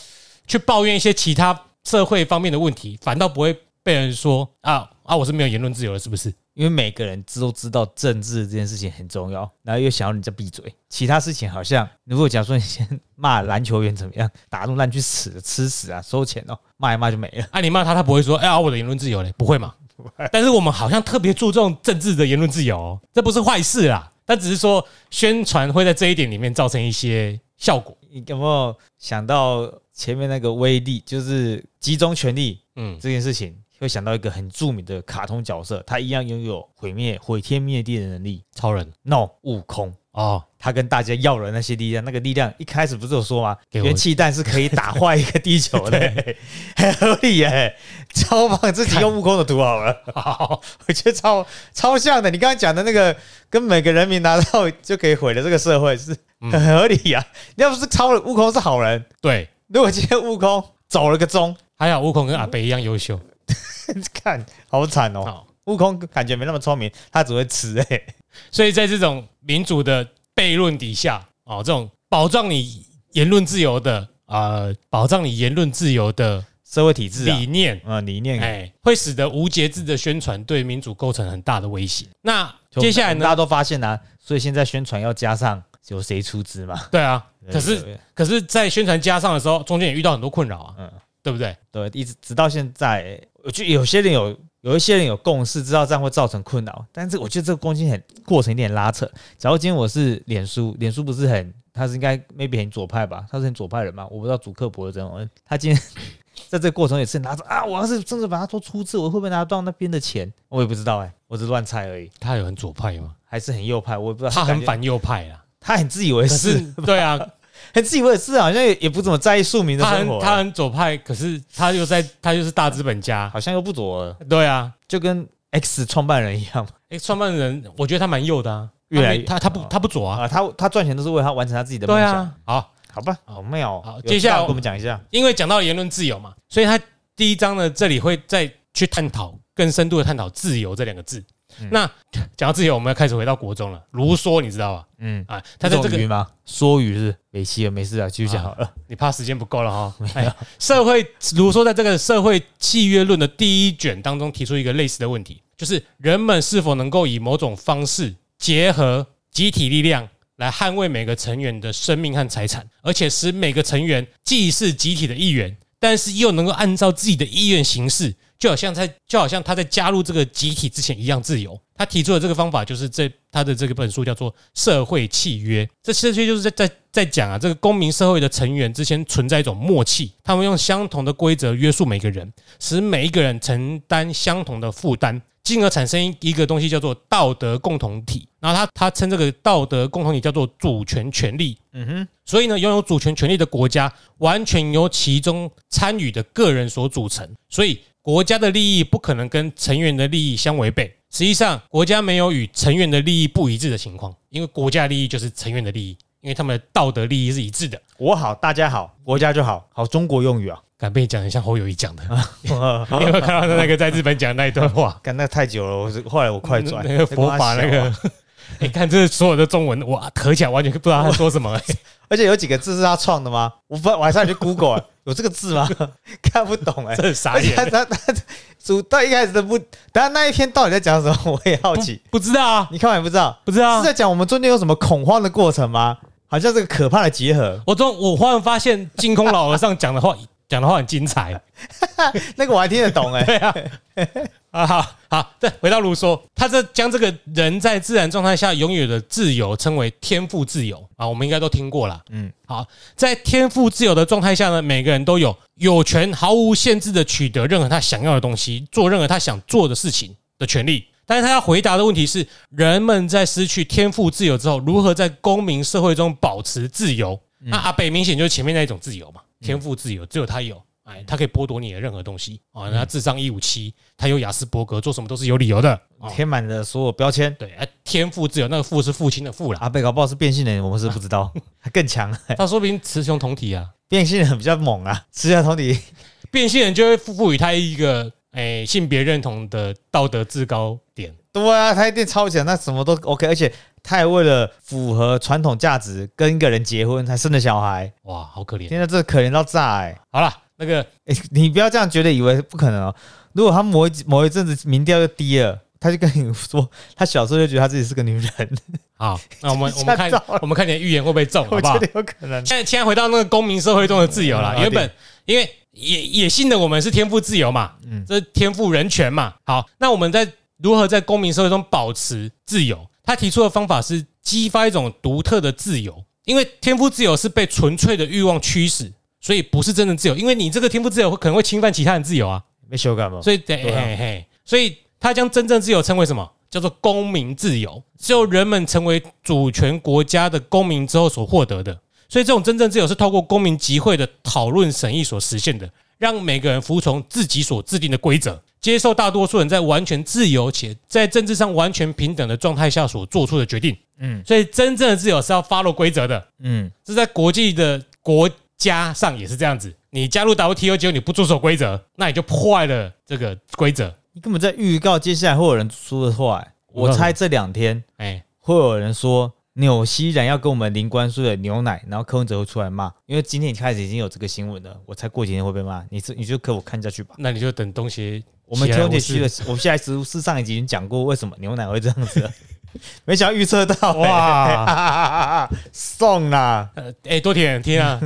去抱怨一些其他社会方面的问题，反倒不会被人说啊啊，我是没有言论自由的，是不是？因为每个人都知道政治这件事情很重要，然后又想要人家闭嘴，其他事情好像如果假如说你先 [laughs] 骂篮球员怎么样，打那么烂去死，吃屎啊，收钱哦，骂一骂就没了。啊，你骂他，他不会说哎呀，我的言论自由嘞，不会嘛？[laughs] 但是我们好像特别注重政治的言论自由、哦，这不是坏事啦，但只是说宣传会在这一点里面造成一些效果。你有没有想到前面那个威力，就是集中权力嗯，这件事情？会想到一个很著名的卡通角色，他一样拥有毁灭、毁天灭地的能力。超人 No，悟空，哦，他跟大家要了那些力量，那个力量一开始不是有说吗？元气弹是可以打坏一个地球的，[laughs] 很 [laughs] 合理耶，超棒！自己用悟空的图好了，[laughs] 好，我觉得超超像的。你刚刚讲的那个，跟每个人民拿到就可以毁了这个社会，是很合理呀、你要不是超人，悟空是好人，对，如果今天悟空走了个钟，还好悟空跟阿北一样优秀。[laughs] 看好惨哦。好，悟空感觉没那么聪明，他只会吃哎、[laughs] 所以在这种民主的悖论底下，哦，这种保障你言论自由的，呃，保障你言论自由的社会体制啊，理念，啊理念。哎，会使得无节制的宣传对民主构成很大的威胁。那接下来呢？大家都发现啊，所以现在宣传要加上由谁出资嘛？对啊，可是可是，在宣传加上的时候，中间也遇到很多困扰啊，嗯对不对？对，一直直到现在，我觉得有些人有有一些人有共识，知道这样会造成困扰，但是我觉得这个攻击很过程有点拉扯。假如今天我是脸书，脸书不是很，他是应该 maybe 很左派吧？他是很左派人嘛？我不知道主客博的这种人，他今天 [laughs] 在这个过程也是拿着啊，我要是真的把它做出资，我会不会拿到那边的钱？我也不知道哎、我只是乱猜而已，他有很左派吗？还是很右派，我也不知道。他很反右派啊。他很自以为是，是，对啊，很自以为是，好像也也不怎么在意庶民的他生活，很他很左派，可是他又在他又是大资本家，好像又不左了，对啊。就跟 X 创办人一样。X，创办人，我觉得他蛮右的啊，越来越他他不他不左啊，啊，他他赚钱都是为他完成他自己的梦想。对啊。好，好吧，好妙哦。好有接下来我们讲一下。因为讲到言论自由嘛，所以他第一章呢，这里会再去探讨更深度的探讨“自由”这两个字。嗯那讲到自由，我们要开始回到国中了。卢梭，你知道吧？嗯，啊，他在这个吗？说语是没戏了，没事啊，继续讲好了。[laughs] 你怕时间不够了哈。[laughs] 哎，社会卢梭在这个社会契约论的第一卷当中提出一个类似的问题，就是人们是否能够以某种方式结合集体力量来捍卫每个成员的生命和财产，而且使每个成员既是集体的一员，但是又能够按照自己的意愿行事。就好像在就好像他在加入这个集体之前一样自由。他提出的这个方法就是这他的这个本书叫做《社会契约》，这其实就是在在在讲啊，这个公民社会的成员之间存在一种默契，他们用相同的规则约束每个人，使每一个人承担相同的负担。进而产生一个东西叫做道德共同体，然后他他称这个道德共同体叫做主权权利。嗯哼，所以呢，拥有主权权利的国家完全由其中参与的个人所组成，所以国家的利益不可能跟成员的利益相违背。实际上，国家没有与成员的利益不一致的情况，因为国家利益就是成员的利益，因为他们的道德利益是一致的。我好，大家好，国家就好，好中国用语啊。敢被你讲的像侯友谊讲的，[laughs] [laughs] 你有没有看到那个在日本讲的那一段话？干那太久了，我是后来我快转那个佛法那个，你看这所有的中文，哇，合起来完全不知道他说什么、欸。[laughs] 而且有几个字是他创的吗？我不，我还上去 Google，欸 [laughs] 有这个字吗？[laughs] 看不懂哎、这很傻眼，他他主到一开始都不，等下那一篇到底在讲什么？我也好奇。不知道啊，你看完也不知道，不知道啊。是在讲我们中间有什么恐慌的过程吗？好像这个可怕的结合，我中我忽然发现净空老和尚讲的话讲的话很精彩。那个我还听得懂哎、对啊，啊好好，再回到卢梭，他这将这个人在自然状态下拥有的自由称为天赋自由啊，我们应该都听过啦。嗯嗯，好，在天赋自由的状态下呢，每个人都有有权毫无限制的取得任何他想要的东西，做任何他想做的事情的权利。但是他要回答的问题是：人们在失去天赋自由之后，如何在公民社会中保持自由？那阿北明显就是前面那一种自由嘛，天赋自由只有他有，哎，他可以剥夺你的任何东西啊。他智商一五七，他有雅斯伯格，做什么都是有理由的。哦，填满了所有标签。对，哎，天赋自由，那个父是父亲的父啦，阿贝搞不好是变性人，我们是不知道，他 [laughs] 更强，[laughs] 他说不定雌雄同体啊，变性人比较猛啊，雌雄同体 [laughs] 变性人就会赋予他一个哎性别认同的道德制高点。对啊，他一定超强，那什么都 OK，而且他还为了符合传统价值跟一个人结婚，才生了小孩。哇，好可怜。现在，这可怜到炸哎、好了，那个欸！你不要这样觉得，以为不可能哦。如果他某一某一阵子民调又低了，他就跟你说，[laughs] 他小时候就觉得他自己是个女人，好，那我们 [laughs] 我们看我们看你的预言会不会中，好不好我觉得？有可能。现在现在回到那个公民社会中的自由啦，嗯原本因为野野性的我们是天赋自由嘛，嗯这是天赋人权嘛。好，那我们在如何在公民社会中保持自由？他提出的方法是激发一种独特的自由，因为天赋自由是被纯粹的欲望驱使，所以不是真的自由。因为你这个天赋自由会可能会侵犯其他人自由啊，没修改吗？所以对所以他将真正自由称为什么？叫做公民自由，只有人们成为主权国家的公民之后所获得的。所以这种真正自由是透过公民集会的讨论审议所实现的，让每个人服从自己所制定的规则，接受大多数人在完全自由且在政治上完全平等的状态下所做出的决定。嗯所以真正的自由是要 follow 规则的，嗯，这在国际的国家上也是这样子。你加入 WTO 结果你不遵守规则，那你就破坏了这个规则，你根本在预告接下来会有人说的话、欸。我猜这两天哎，会有人说纽西兰要跟我们零关税的牛奶，然后柯文哲会出来骂，因为今天开始已经有这个新闻了，我猜过几天会被骂。你这你就给我看下去吧。那你就等东西我们起来天姐是区的，我们现在是是上一集已经讲过为什么牛奶会这样子了，[laughs] [laughs] 没想到预测到、欸，哇，[laughs] 送啦！呃，哎，多甜天啊！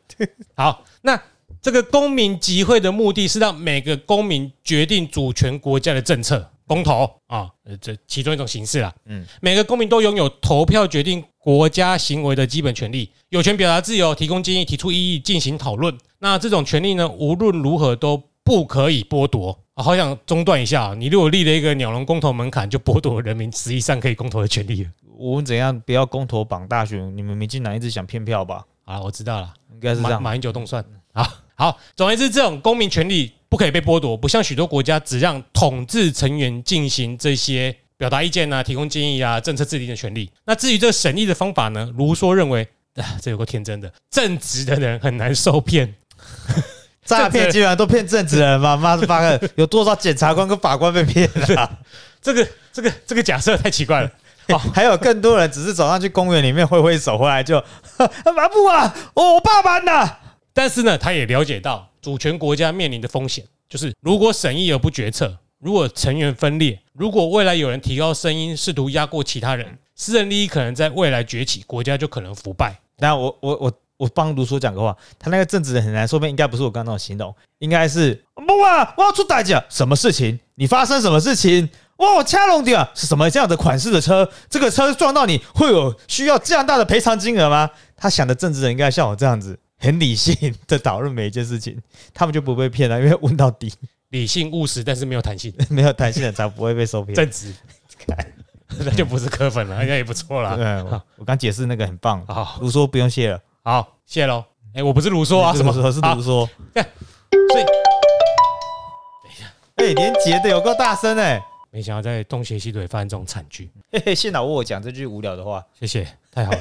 [laughs] 好，那这个公民集会的目的是让每个公民决定主权国家的政策，公投啊，呃，这其中一种形式啦。嗯嗯，每个公民都拥有投票决定国家行为的基本权利，有权表达自由，提供建议，提出异议，进行讨论。那这种权利呢，无论如何都不可以剥夺。啊好想中断一下啊，你如果立了一个鸟笼公投门槛，就剥夺人民实际上可以公投的权利了。我们怎样不要公投绑大选？你们民进党一直想骗票吧？好，我知道了。应该是这样。马马英九动算。啊好，总而言之，这种公民权利不可以被剥夺，不像许多国家只让统治成员进行这些表达意见啊、提供建议啊、政策制定的权利。那至于这个审议的方法呢，卢梭认为，啊，这有个天真的，正直的人很难受骗。诈骗基本上都骗正直人嘛，[laughs] 妈的八个，有多少检察官跟法官被骗了、[laughs] 这个这个这个假设太奇怪了。[laughs] 哦还有更多人只是走上去公园里面挥挥手，回来就麻布啊，哦我爸爸呢？但是呢，他也了解到主权国家面临的风险，就是如果审议而不决策，如果成员分裂，如果未来有人提高声音，试图压过其他人，私人利益可能在未来崛起，国家就可能腐败。那我我我我帮卢叔讲个话，他那个正直的很难受骗，应该不是我刚刚那种形容，应该是不啊，我要出代价，什么事情？你发生什么事情？哇，我掐拢的是什么这样的款式的车？这个车撞到你会有需要这样大的赔偿金额吗？他想的正直人应该像我这样子，很理性的讨论每一件事情，他们就不被骗了，因为问到底，理性务实，但是没有弹性，[laughs] 没有弹性的才不会被受骗。正直，[laughs] 那就不是磕粉了，应该也不错啦。对，我我刚解释那个很棒，好卢叔不用谢了，好，谢喽。哎，我不是卢梭啊，什么是卢梭是好卢梭。所以哎，连结的有够大声哎！没想到在东邪西队发生这种惨剧。嘿嘿，谢老为我讲这句无聊的话。谢谢，太好了，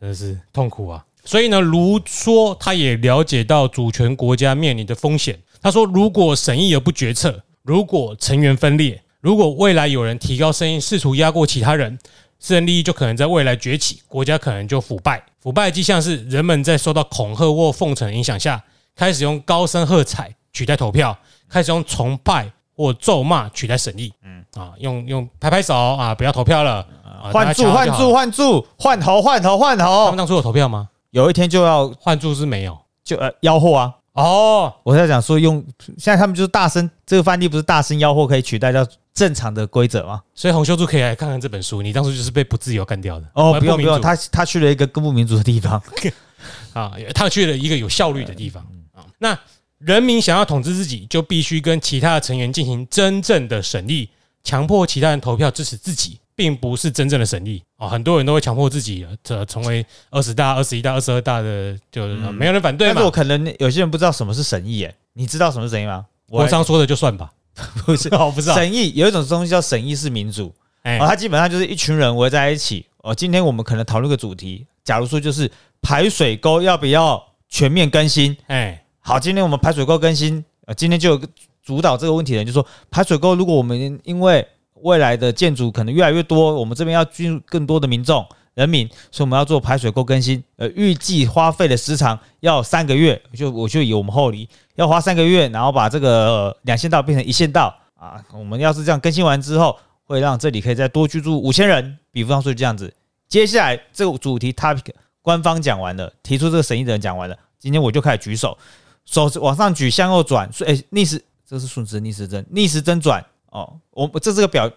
真的是痛苦啊。所以呢，卢梭他也了解到主权国家面临的风险。他说，如果审议而不决策，如果成员分裂，如果未来有人提高声音，试图压过其他人，私人利益就可能在未来崛起，国家可能就腐败。腐败的迹象是人们在受到恐吓或奉承的影响下，开始用高声喝彩取代投票，开始用崇拜或咒骂取代审议。嗯啊，用用拍拍手啊，不要投票了。啊换住，换住，，换住，换头，换头，换头。他们当初有投票吗？有一天就要换注是没有就呃吆喝啊！哦，我在讲说用，现在他们就是大声，这个范例不是大声吆喝可以取代掉正常的规则吗？所以洪秀柱可以来看看这本书。你当初就是被不自由干掉的哦，不用不用，他他去了一个更不民主的地方。[laughs] 啊，他去了一个有效率的地方啊。那人民想要统治自己，就必须跟其他的成员进行真正的审议，强迫其他人投票支持自己，并不是真正的审议啊。很多人都会强迫自己这成为二十大、二十一大、二十二大的，就是没有人反对但是我。可能有些人不知道什么是审议，哎，你知道什么是审议吗？我刚说的就算吧，[laughs] 不是哦，不知道，审议有一种东西叫审议式民主，哎哦，它基本上就是一群人围在一起。哦，今天我们可能讨论个主题，假如说就是排水沟要不要全面更新？哎，好，今天我们排水沟更新，呃，今天就有个主导这个问题的人就说，排水沟如果我们因为未来的建筑可能越来越多，我们这边要进入更多的民众人民，所以我们要做排水沟更新，呃，预计花费的时长要三个月，就我就以我们后里要花三个月，然后把这个呃两线道变成一线道啊，我们要是这样更新完之后，会让这里可以再多居住五千人，比方说这样子。接下来这个主题 topic 官方讲完了，提出这个审议的人讲完了，今天我就开始举手，手往上举，向右转，所以、诶逆时这是顺时逆时针，逆时针转哦。我这是个表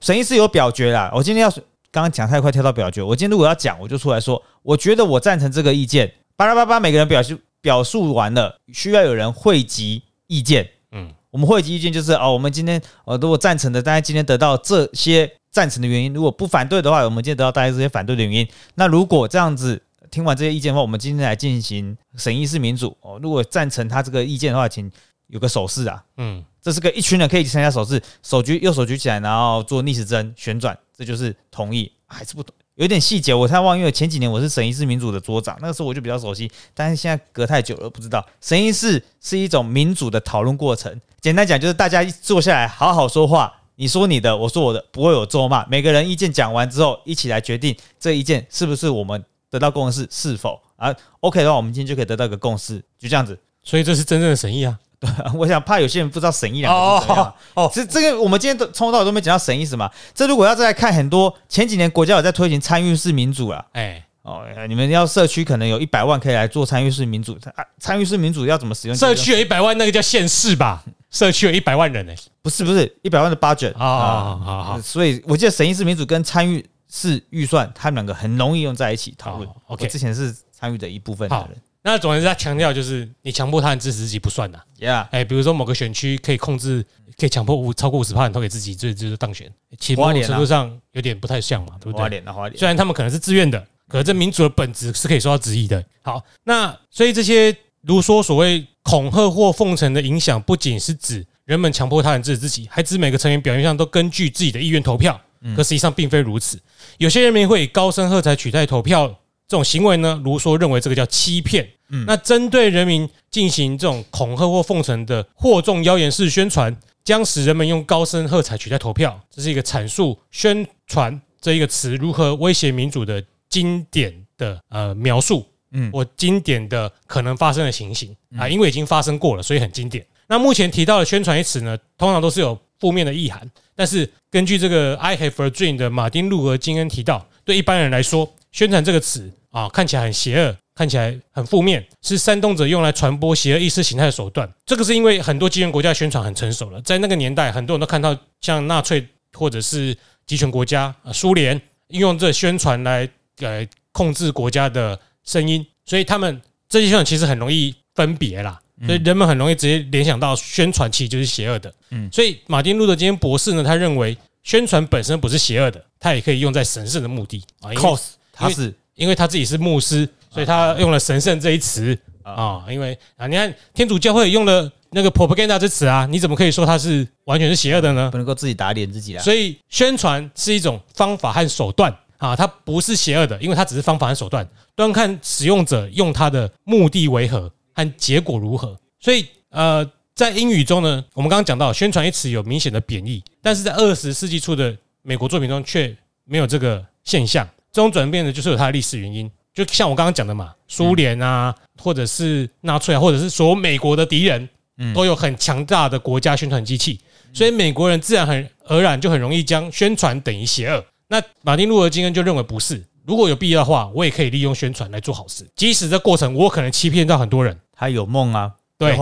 审议是有表决啦。我今天要是刚刚讲太快跳到表决，我今天如果要讲，我就出来说，我觉得我赞成这个意见。巴拉巴拉，每个人表述表述完了，需要有人汇集意见。嗯，我们汇集意见就是哦，我们今天呃如果赞成的，大家今天得到这些赞成的原因；如果不反对的话，我们今天得到大家这些反对的原因。那如果这样子听完这些意见的话，我们今天来进行审议式民主哦。如果赞成他这个意见的话，请有个手势啊，嗯，这是个一群人可以参加手势，手举右手举起来，然后做逆时针旋转，这就是同意还是不同？有点细节，我太忘，因为前几年我是审议式民主的桌长，那个时候我就比较熟悉，但是现在隔太久了，不知道。审议式是一种民主的讨论过程，简单讲就是大家坐下来好好说话，你说你的，我说我的，不会有咒骂，每个人意见讲完之后，一起来决定这意见是不是我们得到共识，是否啊 OK 的话，我们今天就可以得到一个共识，就这样子。所以这是真正的审议啊。[laughs] 我想怕有些人不知道审议两个字怎么样。哦，这这个我们今天都从头到尾都没讲到审议什么。这如果要再来看很多前几年国家有在推行参与式民主啊，哎，哦，你们要社区可能有一百万可以来做参与式民主，啊，参与式民主要怎么使用？社区有一百万，那个叫县市吧？社区有一百万人呢、不是不是一百万的 budget 好好好好所以我记得审议式民主跟参与式预算，他们两个很容易用在一起讨论好。，OK 我之前是参与的一部分的人那总之，他强调就是你强迫他人支持自己不算的。，Yeah，哎，比如说某个选区可以控制，可以强迫五超过五十人投给自己，这就是当选。其实某种程度上有点不太像嘛，对不对？花脸啊花脸，虽然他们可能是自愿的，可是这民主的本质是可以受到质疑的。好，那所以这些如说所谓恐吓或奉承的影响，不仅是指人们强迫他人支持自己，还指每个成员表面上都根据自己的意愿投票，可实际上并非如此。有些人民会以高声喝彩取代投票这种行为呢，卢梭认为这个叫欺骗。嗯那针对人民进行这种恐吓或奉承的惑众妖言式宣传，将使人们用高声喝彩取代投票，这是一个阐述宣传这一个词如何威胁民主的经典的呃描述。嗯我经典的可能发生的情形啊，因为已经发生过了，所以很经典。那目前提到的宣传一词呢，通常都是有负面的意涵，但是根据这个 I Have a Dream 的马丁路德金恩提到，对一般人来说，宣传这个词啊，看起来很邪恶，看起来很负面，是煽动者用来传播邪恶意识形态的手段。这个是因为很多集权国家的宣传很成熟了，在那个年代，很多人都看到像纳粹或者是集权国家啊，苏联运用这宣传来呃控制国家的声音，所以他们这些宣传其实很容易分别啦。所以人们很容易直接联想到宣传其实就是邪恶的。嗯所以马丁路德金博士呢，他认为宣传本身不是邪恶的，它也可以用在神圣的目的啊，因为 cos 他是因为他自己是牧师，所以他用了神圣这一词啊。因为啊，你看天主教会用了那个 propaganda 这词啊，你怎么可以说他是完全是邪恶的呢？不能够自己打脸自己啊。所以宣传是一种方法和手段啊，它不是邪恶的，因为它只是方法和手段，端看使用者用它的目的为何和结果如何。所以呃，在英语中呢，我们刚刚讲到宣传一词有明显的贬义，但是在二十世纪初的美国作品中却没有这个现象。这种转变呢，就是有它的历史原因。就像我刚刚讲的嘛，苏联啊，或者是纳粹啊，或者是所有美国的敌人，都有很强大的国家宣传机器，所以美国人自然很而然就很容易将宣传等于邪恶。那马丁路德金恩就认为不是，如果有必要的话，我也可以利用宣传来做好事，即使这过程我可能欺骗到很多人，他有梦啊，对。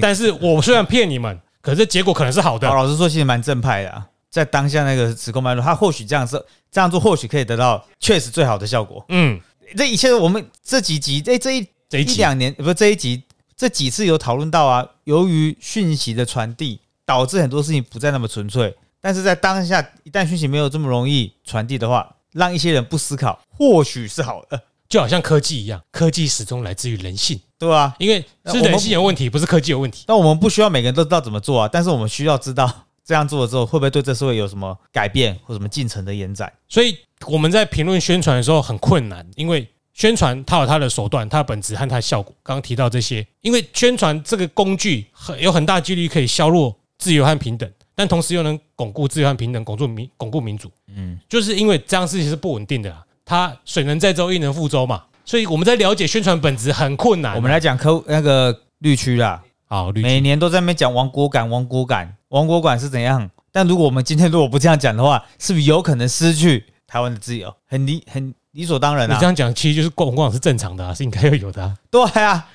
但是我虽然骗你们，可是结果可能是好好，的。老实说，其实蛮正派的、啊，在当下那个时空脉络，他或许这样做，这样做或许可以得到确实最好的效果。嗯，这一切我们这几集，这这一一这一集两年，不是这一集，这几次有讨论到啊，由于讯息的传递，导致很多事情不再那么纯粹。但是在当下，一旦讯息没有这么容易传递的话，让一些人不思考，或许是好的，就好像科技一样，科技始终来自于人性，对吧、因为是人性有问题，不是科技有问题。但我们不需要每个人都知道怎么做啊，但是我们需要知道这样做了之后，会不会对这社会有什么改变或什么进程的延展？所以我们在评论宣传的时候很困难，因为宣传它有它的手段、它的本质和它的效果。刚刚提到这些，因为宣传这个工具很有很大几率可以削弱自由和平等，但同时又能巩固自由和平等，巩固民巩固民主。嗯，就是因为这样事情是不稳定的啦，它水能载舟，亦能覆舟嘛。所以我们在了解宣传本质很困难啊。我们来讲科那个绿区啦，好，绿每年都在那边讲亡国感，亡国感，亡国馆是怎样？但如果我们今天如果不这样讲的话，是不是有可能失去台湾的自由？很理很理所当然啊你这。样讲，其实就是逛逛是正常的啊，是应该要有的啊。对啊，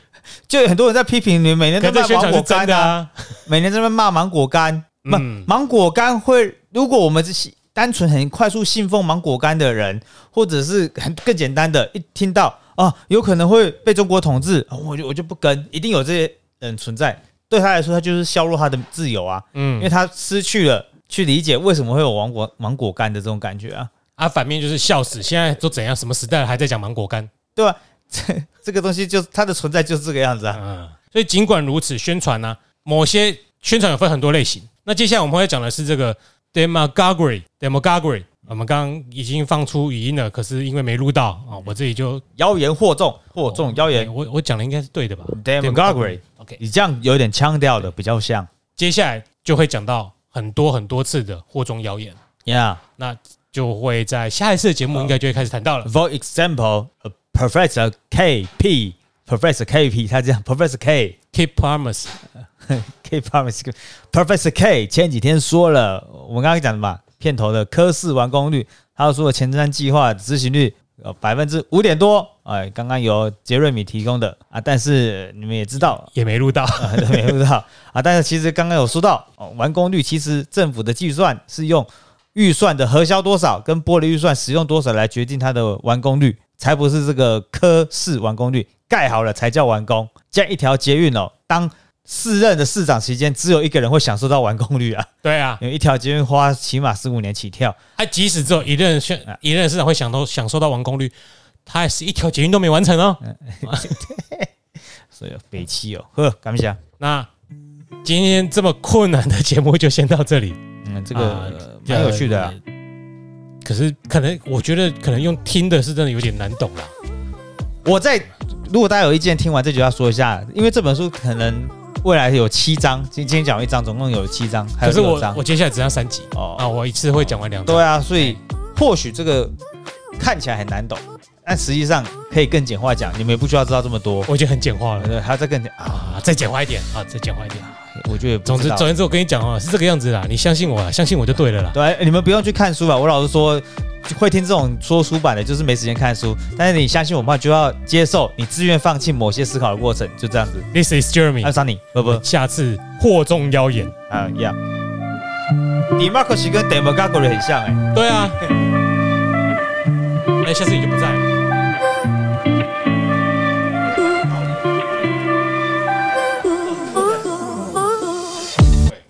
就有很多人在批评你，每年都在骂芒果干啊。每年在那骂芒果干。不、嗯芒果干会，如果我们是单纯很快速信奉芒果干的人，或者是很更简单的，一听到啊有可能会被中国统治，啊我就我就不跟，一定有这些人存在。对他来说，他就是削弱他的自由啊，嗯因为嗯，他失去了去理解为什么会有芒果芒果干的这种感觉啊，啊，反面就是笑死，现在都怎样？什么时代了还在讲芒果干？对吧？这 [laughs] 这个东西就它的存在就是这个样子啊。嗯，所以尽管如此，宣传呢、某些宣传有分很多类型。那接下来我们会讲的是这个 demagoguery，demagoguery 我们刚刚已经放出语音了，可是因为没录到啊，我这里就妖言惑众，惑众妖言我我讲的应该是对的吧 demagoguery，？OK，你这样有点腔调的，比较像接下来就会讲到很多很多次的惑众谣言，，Yeah。那就会在下一次的节目应该就会开始谈到了。For example, Professor K P Professor K P 他这样 Professor K Keep promise，K Promise [laughs] Professor K 前几天说了，我们刚刚讲的嘛，片头的科室完工率，他说前瞻计划执行率呃百分之五点多，哎，刚刚由杰瑞米提供的啊，但是你们也知道。也没录到。[laughs] 没录到啊！但是其实刚刚有说到哦，完工率其实政府的计算是用预算的核销多少跟玻璃预算使用多少来决定它的完工率，才不是这个科室完工率盖好了才叫完工。这样一条捷运哦，当四任的市长期间，只有一个人会享受到完工率啊，对啊，[laughs] 因为一条捷运花起码十五年起跳。他即使只有一任县一任市长会享受享受到完工率，他也是一条捷运都没完成哦。[laughs] 所以北七哦，呵，感谢。那今天这么困难的节目就先到这里，嗯，这个蛮有趣的啊。可是可能我觉得可能用听的是真的有点难懂啦。我在如果大家有意见，听完这句要说一下，因为这本书可能未来有七章，今今天讲一章，总共有七章，还可是我有六章我接下来只要三集哦啊，我一次会讲完两章。对啊，所以或许这个看起来很难懂，但实际上可以更简化讲，你们也不需要知道这么多。我已经很简化了对，还要再更简啊，啊，再简化一点啊，再简化一点。我觉得也不知道总之总而言之，我跟你讲哦，是这个样子啦，你相信我啦，相信我就对了啦。对，你们不用去看书吧。我老实说，会听这种说书版的，就是没时间看书。但是你相信我的话，就要接受你自愿放弃某些思考的过程，就这样子。This is Jeremy，爱上你，不不下次惑众妖言。啊一样。DMARCUS 跟 demagoguery 很像哎、对啊，哎，下次你就不在了。